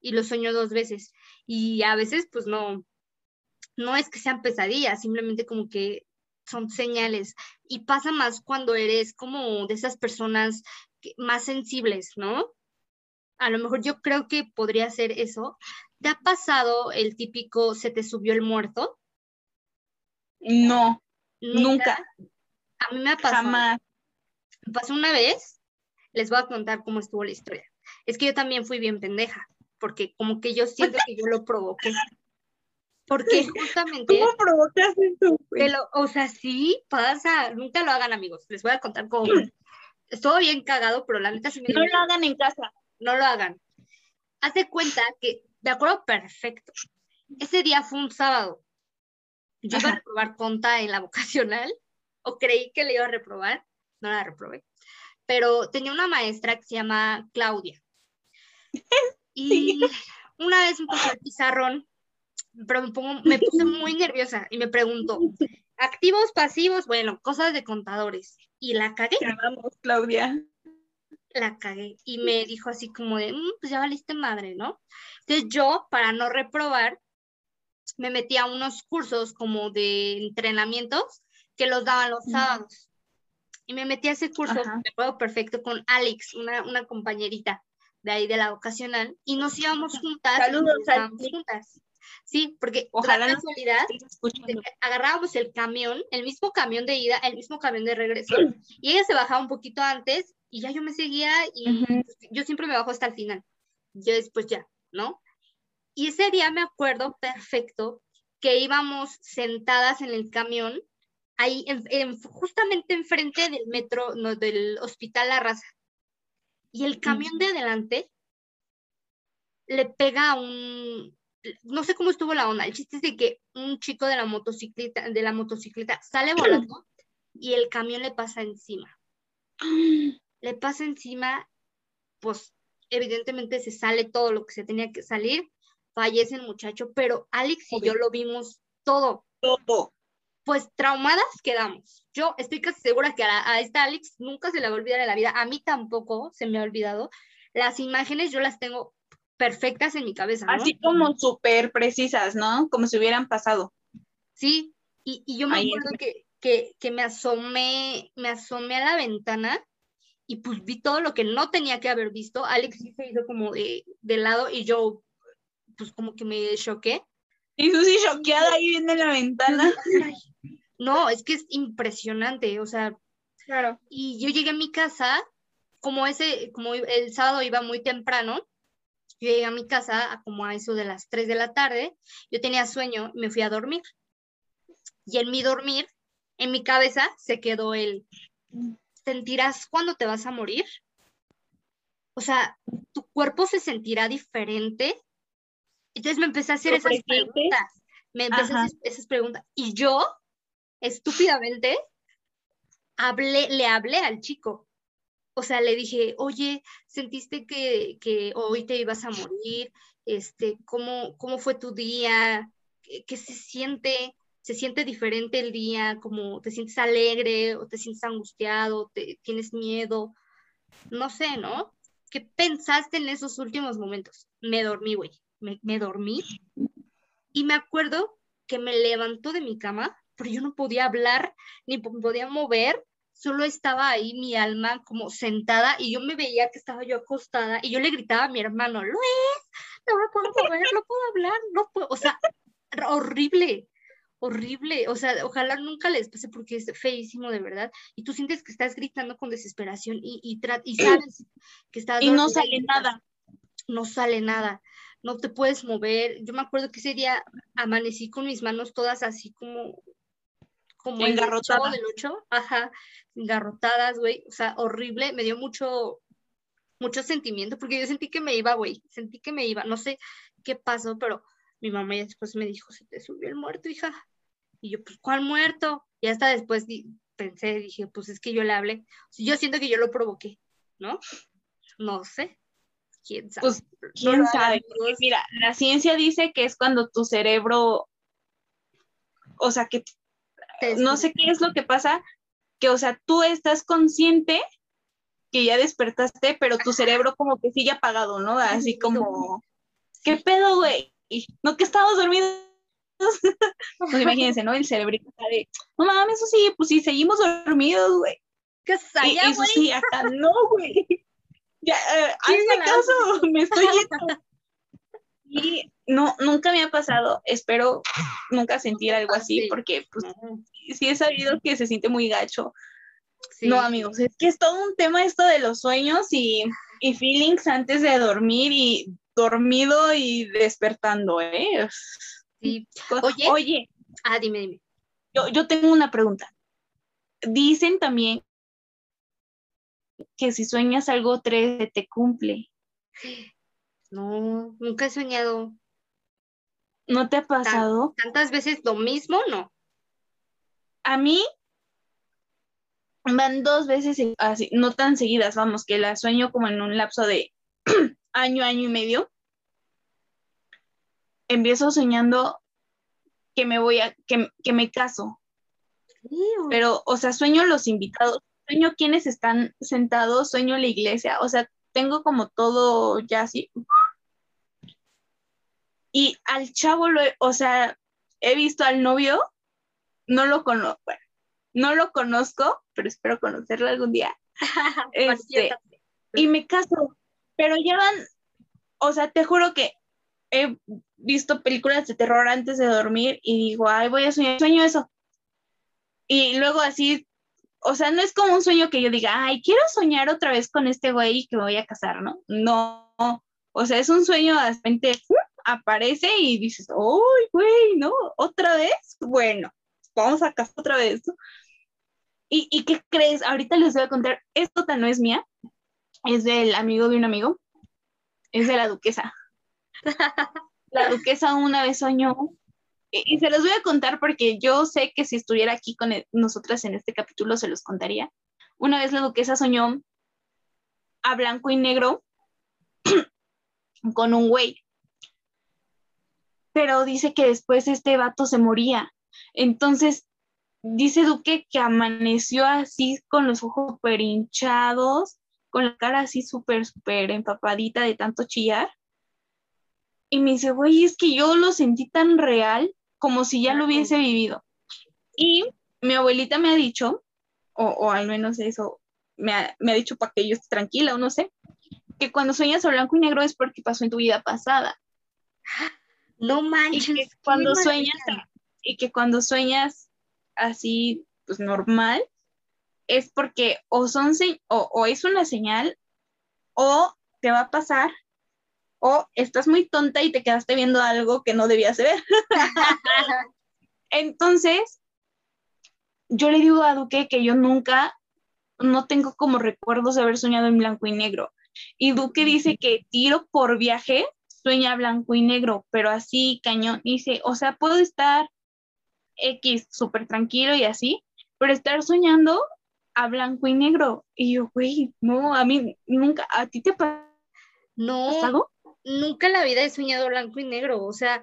Y lo soñó dos veces. Y a veces, pues no, no es que sean pesadillas, simplemente como que son señales. Y pasa más cuando eres como de esas personas más sensibles, ¿no? A lo mejor yo creo que podría ser eso. ¿Te ha pasado el típico se te subió el muerto? No, nunca. A mí me ha pasado. Jamás. Me pasó una vez, les voy a contar cómo estuvo la historia. Es que yo también fui bien pendeja, porque como que yo siento que yo lo provoqué. Porque <laughs> justamente. ¿Cómo provocas eso? o sea, sí pasa. Nunca lo hagan, amigos. Les voy a contar cómo. <clears throat> Estuvo bien cagado, pero la neta sí me. No lo hagan en casa. No lo hagan. Haz de cuenta que, de acuerdo, perfecto. Ese día fue un sábado. Yo iba a reprobar conta en la vocacional, <laughs> o creí que le iba a reprobar, no la reprobé. Pero tenía una maestra que se llama Claudia. <laughs> Y una vez me puso el pizarrón, pero me, me puse muy nerviosa y me preguntó, <laughs> activos, pasivos, bueno, cosas de contadores. Y la cagué. Claudia. La cagué. Y me dijo así como de, mm, pues ya valiste madre, ¿no? Entonces yo, para no reprobar, me metí a unos cursos como de entrenamientos que los daban los sábados. Y me metí a ese curso, me acuerdo perfecto, con Alex, una, una compañerita de ahí de la vocacional, y nos íbamos juntas. Saludos, juntas. Sí, porque ojalá la casualidad agarrábamos el camión, el mismo camión de ida, el mismo camión de regreso, <clears throat> y ella se bajaba un poquito antes y ya yo me seguía y yo siempre me bajo hasta el final. Yo después ya, ¿no? Y ese día me acuerdo perfecto que íbamos sentadas en el camión, ahí justamente enfrente del metro, no, del hospital La Raza. Y el camión de adelante le pega a un, no sé cómo estuvo la onda, el chiste es de que un chico de la motocicleta, de la motocicleta sale volando <clears throat> y el camión le pasa encima. <gasps> <clears throat> Le pasa encima, pues evidentemente se sale todo lo que se tenía que salir, fallece el muchacho, pero Alex y yo lo vimos todo. Todo. Pues traumadas quedamos. Yo estoy casi segura que a, a esta Alex nunca se le va a olvidar en la vida, a mí tampoco se me ha olvidado. Las imágenes yo las tengo perfectas en mi cabeza. Así como súper precisas, ¿no? Como si hubieran pasado. Sí, y, y yo me acuerdo que, que, que, me asomé, me asomé a la ventana y pues vi todo lo que no tenía que haber visto. Alex se hizo como de, de lado y yo pues como que me choqué. Y Susi choqueada ahí viendo la ventana. No, es que es impresionante, o sea. Claro. Y yo llegué a mi casa, como ese, como el sábado iba muy temprano, yo llegué a mi casa a como a eso de las 3 de la tarde, yo tenía sueño, me fui a dormir. Y en mi dormir, en mi cabeza se quedó el, ¿sentirás cuando te vas a morir? O sea, tu cuerpo se sentirá diferente. Entonces me empecé a hacer esas preguntas. Me empecé a hacer esas preguntas. Y yo, estúpidamente, hablé, le hablé al chico o sea, le dije, oye, ¿sentiste que, que hoy te ibas a morir? Este, ¿cómo, ¿Cómo fue tu día? ¿Qué, se siente? ¿Se siente diferente el día? ¿Cómo te sientes alegre o te sientes angustiado? Te, ¿Tienes miedo? no sé, ¿no? ¿Qué pensaste en esos últimos momentos? Me dormí, güey, me, me dormí y me acuerdo que me levantó de mi cama, pero yo no podía hablar ni podía mover, solo estaba ahí mi alma como sentada y yo me veía que estaba yo acostada y yo le gritaba a mi hermano, Luis, no me puedo mover, no puedo hablar, no puedo, o sea, horrible, horrible, o sea, ojalá nunca les pase porque es feísimo de verdad y tú sientes que estás gritando con desesperación y, y, y sabes que estás... Y no sale nada. No sale nada no te puedes mover. Yo me acuerdo que ese día amanecí con mis manos todas así como como engarrotadas del 8, ajá, engarrotadas, güey, o sea, horrible, me dio mucho mucho sentimiento porque yo sentí que me iba, güey, sentí que me iba, no sé qué pasó, pero mi mamá después me dijo, "Se te subió el muerto, hija." Y yo, pues, ¿cuál muerto? Y hasta después pensé, dije, pues es que yo le hablé. Yo siento que yo lo provoqué, ¿no? No sé quién sabe. Pues, quién sabe. Mira, la ciencia dice que es cuando tu cerebro, o sea, que no sé qué es lo que pasa, que, o sea, tú estás consciente que ya despertaste, pero tu cerebro como que sigue apagado, ¿no? Así como, ¿qué pedo, güey? No que estamos dormidos. Pues imagínense, ¿no? El cerebrito está de, no mames, eso sí, pues sí, seguimos dormidos, güey. ¿Qué Eso sí, acá <laughs> no, güey. Ya, eh, hazme caso, <laughs> me estoy yendo. <laughs> Y no, nunca me ha pasado, espero nunca sentir algo así, porque pues sí he sabido que se siente muy gacho. No, amigos, es que es todo un tema esto de los sueños y, y feelings antes de dormir y dormido y despertando, ¿eh? Sí. <laughs> Oye, Oye. Ah, dime, dime. Yo, yo tengo una pregunta. Dicen también que si sueñas algo tres te cumple. No, nunca he soñado. ¿No te ha pasado? ¿Tantas veces lo mismo? No. A mí van dos veces así, no tan seguidas, vamos, que la sueño como en un lapso de <clears throat> año, año y medio. Empiezo soñando que me voy a, que, que me caso. Pero, o sea, sueño los invitados sueño quienes están sentados, sueño la iglesia, o sea, tengo como todo ya así. Y al chavo, lo o sea, he visto al novio, no lo conozco, bueno, no lo conozco, pero espero conocerlo algún día. <laughs> este, y me caso, pero ya van, o sea, te juro que he visto películas de terror antes de dormir y digo, ay, voy a soñar, sueño eso. Y luego así o sea, no es como un sueño que yo diga, ay, quiero soñar otra vez con este güey que me voy a casar, ¿no? No, o sea, es un sueño de repente aparece y dices, ¡ay, güey, no! ¿Otra vez? Bueno, vamos a casar otra vez, ¿Y, ¿Y qué crees? Ahorita les voy a contar, esto no es mía, es del amigo de un amigo, es de la duquesa. La duquesa una vez soñó y se los voy a contar porque yo sé que si estuviera aquí con e, nosotras en este capítulo se los contaría. Una vez la duquesa soñó a blanco y negro <clears throat> con un güey. Pero dice que después este vato se moría. Entonces, dice Duque que amaneció así con los ojos súper hinchados, con la cara así súper, súper empapadita de tanto chillar. Y me dice, güey, es que yo lo sentí tan real como si ya lo hubiese vivido. Y mi abuelita me ha dicho, o, al menos eso me ha, dicho para que yo esté tranquila o no sé, que cuando sueñas a blanco y negro es porque pasó en tu vida pasada. No manches. Y que cuando sueñas, y que cuando sueñas así, pues normal, es porque o son o, o es una señal o te va a pasar o estás muy tonta y te quedaste viendo algo que no debías ver. <laughs> Entonces, yo le digo a Duque que yo nunca, no tengo como recuerdos de haber soñado en blanco y negro. Y Duque dice que tiro por viaje sueña blanco y negro, pero así cañón. Dice, o sea, puedo estar X súper tranquilo y así, pero estar soñando a blanco y negro. Y yo, güey, no, a mí nunca, ¿a ti te ha pasado? No, nunca en la vida he soñado blanco y negro, o sea,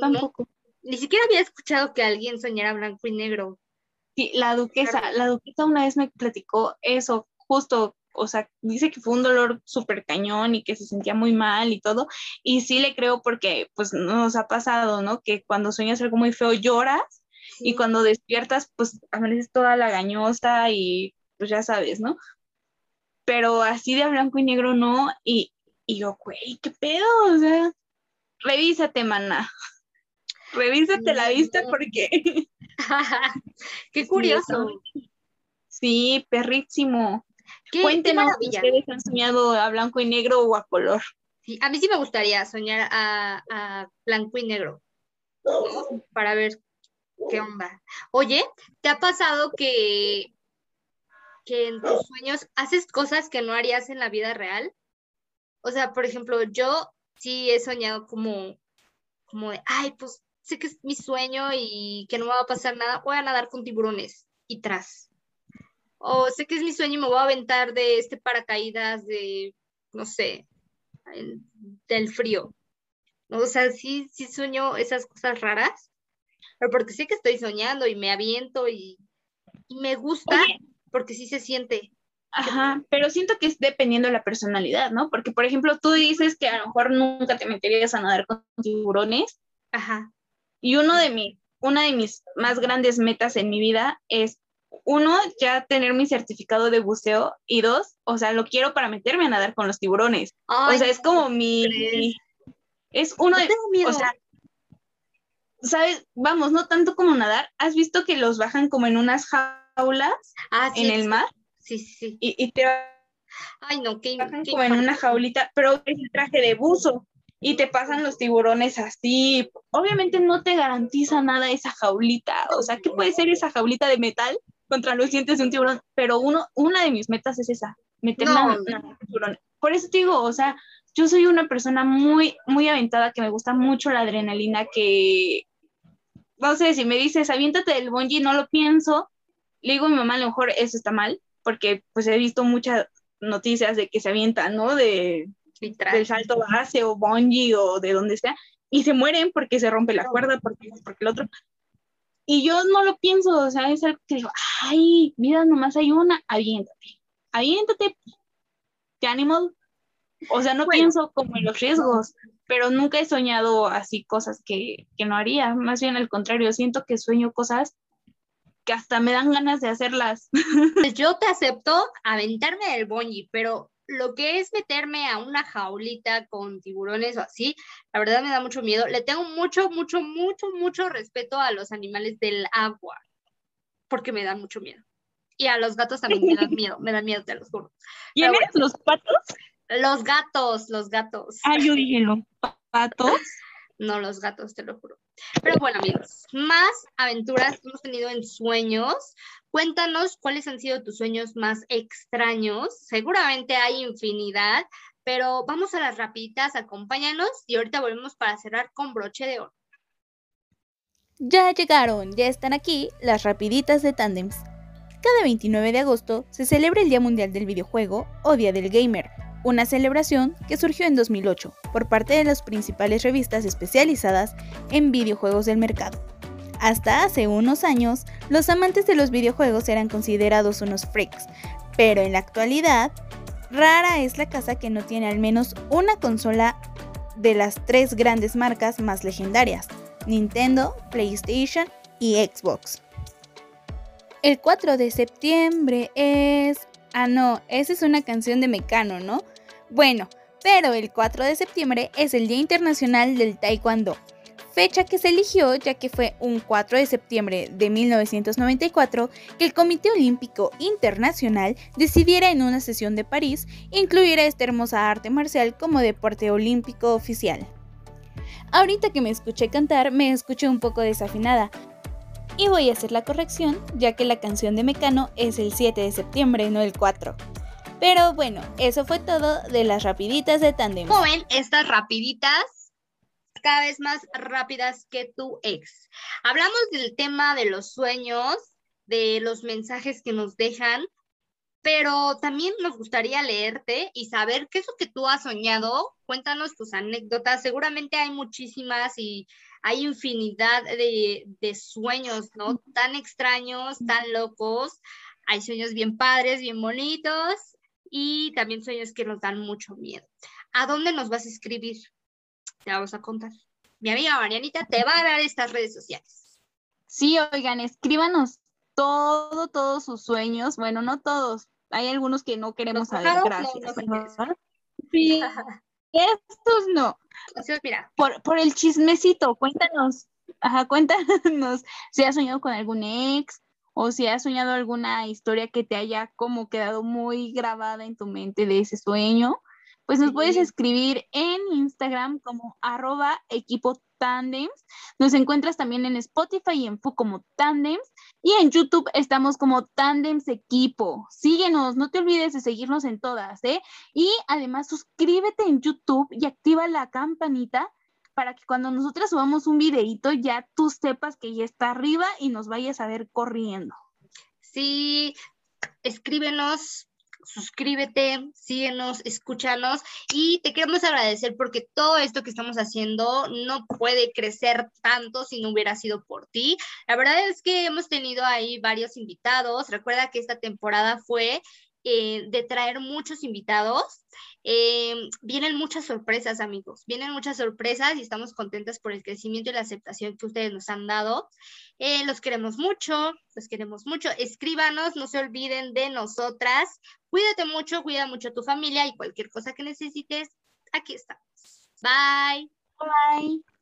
tampoco. ni siquiera había escuchado que alguien soñara blanco y negro. Sí, la duquesa, la duquesa una vez me platicó eso, justo o sea, dice que fue un dolor súper cañón y que se sentía muy mal y todo. Y sí le creo porque pues nos ha pasado, ¿no? Que cuando sueñas algo muy feo lloras y cuando despiertas pues amaneces toda la gañosa y pues ya sabes, ¿no? Pero así de blanco y negro no. Y, y yo, güey, ¿qué pedo? O sea, revísate, mana. <laughs> Revísate la vista porque... <laughs> Qué curioso. Sí, perrísimo. Cuéntenos si ustedes han soñado a blanco y negro o a color. Sí, a mí sí me gustaría soñar a, blanco y negro para ver qué onda. Oye, ¿te ha pasado que, que en tus sueños haces cosas que no harías en la vida real? O sea, por ejemplo, yo sí he soñado como, como de, ay, pues sé que es mi sueño y que no me va a pasar nada, voy a nadar con tiburones y tras o sé que es mi sueño y me voy a aventar de este paracaídas de, no sé, del frío. O sea, sí, sí sueño esas cosas raras, pero porque sé que estoy soñando y me aviento y, me gusta porque sí se siente. Ajá, pero siento que es dependiendo de la personalidad, ¿no? Porque, por ejemplo, tú dices que a lo mejor nunca te meterías a nadar con tiburones. Ajá. Y uno de mis, una de mis más grandes metas en mi vida es uno, ya tener mi certificado de buceo y dos, o sea, lo quiero para meterme a nadar con los tiburones. o sea, es como mi... Es uno de... O sea, ¿sabes? Vamos, no tanto como nadar. ¿Has visto que los bajan como en unas jaulas ah, en el mar? Sí, sí, sí. Y, te Ay, no, qué, bajan como en una jaulita, pero es el traje de buzo y te pasan los tiburones así. Obviamente no te garantiza nada esa jaulita. O sea, ¿qué puede ser esa jaulita de metal contra los dientes de un tiburón, pero uno, una de mis metas es esa, meterme a un tiburón. Por eso te digo, o sea, yo soy una persona muy, muy aventada, que me gusta mucho la adrenalina, que, no sé, si me dices, aviéntate del bungee, no lo pienso, le digo a mi mamá, a lo mejor eso está mal, porque pues he visto muchas noticias de que se avientan, ¿no? De, del salto base o bungee o de donde sea, y se mueren porque se rompe la cuerda, porque, porque el otro, y yo no lo pienso, o sea, es algo que digo, ay, mira, nomás hay una, aviéntate, aviéntate, te animal. O sea, no pienso como en los riesgos, pero nunca he soñado así cosas que, que no haría, más bien al contrario, siento que sueño cosas que hasta me dan ganas de hacerlas. <laughs> Pues yo te acepto aventarme del bungee, pero lo que es meterme a una jaulita con tiburones o así, la verdad me da mucho miedo. Le tengo mucho, mucho, mucho, mucho respeto a los animales del agua, porque me dan mucho miedo. Y a los gatos también me dan <laughs> miedo, me dan miedo, te los juro. ¿Quiénes? ¿Los patos? Los gatos, los gatos. Ah, yo dije los patos. <laughs> No, los gatos, te lo juro. Pero bueno, amigos, más aventuras hemos tenido en sueños. Cuéntanos cuáles han sido tus sueños más extraños. Seguramente hay infinidad, pero vamos a las rapiditas, acompáñanos y ahorita volvemos para cerrar con broche de oro. Ya llegaron, ya están aquí las rapiditas de Tandems. Cada 29 de agosto se celebra el Día Mundial del Videojuego o Día del Gamer una celebración que surgió en 2008 por parte de las principales revistas especializadas en videojuegos del mercado. Hasta hace unos años, los amantes de los videojuegos eran considerados unos freaks, pero en la actualidad, rara es la casa que no tiene al menos una consola de las tres grandes marcas más legendarias, Nintendo, PlayStation y Xbox. El 4 de septiembre es... Ah, no, esa es una canción de Mecano, ¿no? Bueno, pero el 4 de septiembre es el Día Internacional del Taekwondo, fecha que se eligió ya que fue un 4 de septiembre de 1994 que el Comité Olímpico Internacional decidiera en una sesión de París incluir a esta hermosa arte marcial como deporte olímpico oficial. Ahorita que me escuché cantar me escuché un poco desafinada, y voy a hacer la corrección ya que la canción de Mecano es el 7 de septiembre, no el 4. Pero bueno, eso fue todo de las rapiditas de Tandem. Joven, estas rapiditas cada vez más rápidas que tu ex. Hablamos del tema de los sueños, de los mensajes que nos dejan, pero también nos gustaría leerte y saber qué es lo que tú has soñado. Cuéntanos tus anécdotas. Seguramente hay muchísimas y hay infinidad de, de sueños, ¿no? Tan extraños, tan locos. Hay sueños bien padres, bien bonitos y también sueños que nos dan mucho miedo. ¿A dónde nos vas a escribir? Te vamos a contar. Mi amiga Marianita te va a dar estas redes sociales. Sí, oigan, escríbanos todo, todos sus sueños. Bueno, no todos. Hay algunos que no queremos saber. Gracias. sí, <laughs> estos no. mira. Por, por el chismecito, cuéntanos. Ajá, cuéntanos <laughs> si has soñado con algún ex o si has soñado alguna historia que te haya como quedado muy grabada en tu mente de ese sueño pues nos puedes escribir en Instagram como arroba equipo tandems. Nos encuentras también en Spotify y en FU como tandems. Y en YouTube estamos como tandems equipo. Síguenos, no te olvides de seguirnos en todas, ¿eh? Y además suscríbete en YouTube y activa la campanita para que cuando nosotras subamos un videito ya tú sepas que ya está arriba y nos vayas a ver corriendo. Sí, escríbenos, suscríbete, síguenos, escúchanos y te queremos agradecer porque todo esto que estamos haciendo no puede crecer tanto si no hubiera sido por ti. La verdad es que hemos tenido ahí varios invitados. Recuerda que esta temporada fue eh, de traer muchos invitados. Eh, vienen muchas sorpresas, amigos. Vienen muchas sorpresas y estamos contentas por el crecimiento y la aceptación que ustedes nos han dado. Eh, los queremos mucho, los queremos mucho. Escríbanos, no se olviden de nosotras. Cuídate mucho, cuida mucho a tu familia y cualquier cosa que necesites, aquí estamos. Bye. Bye.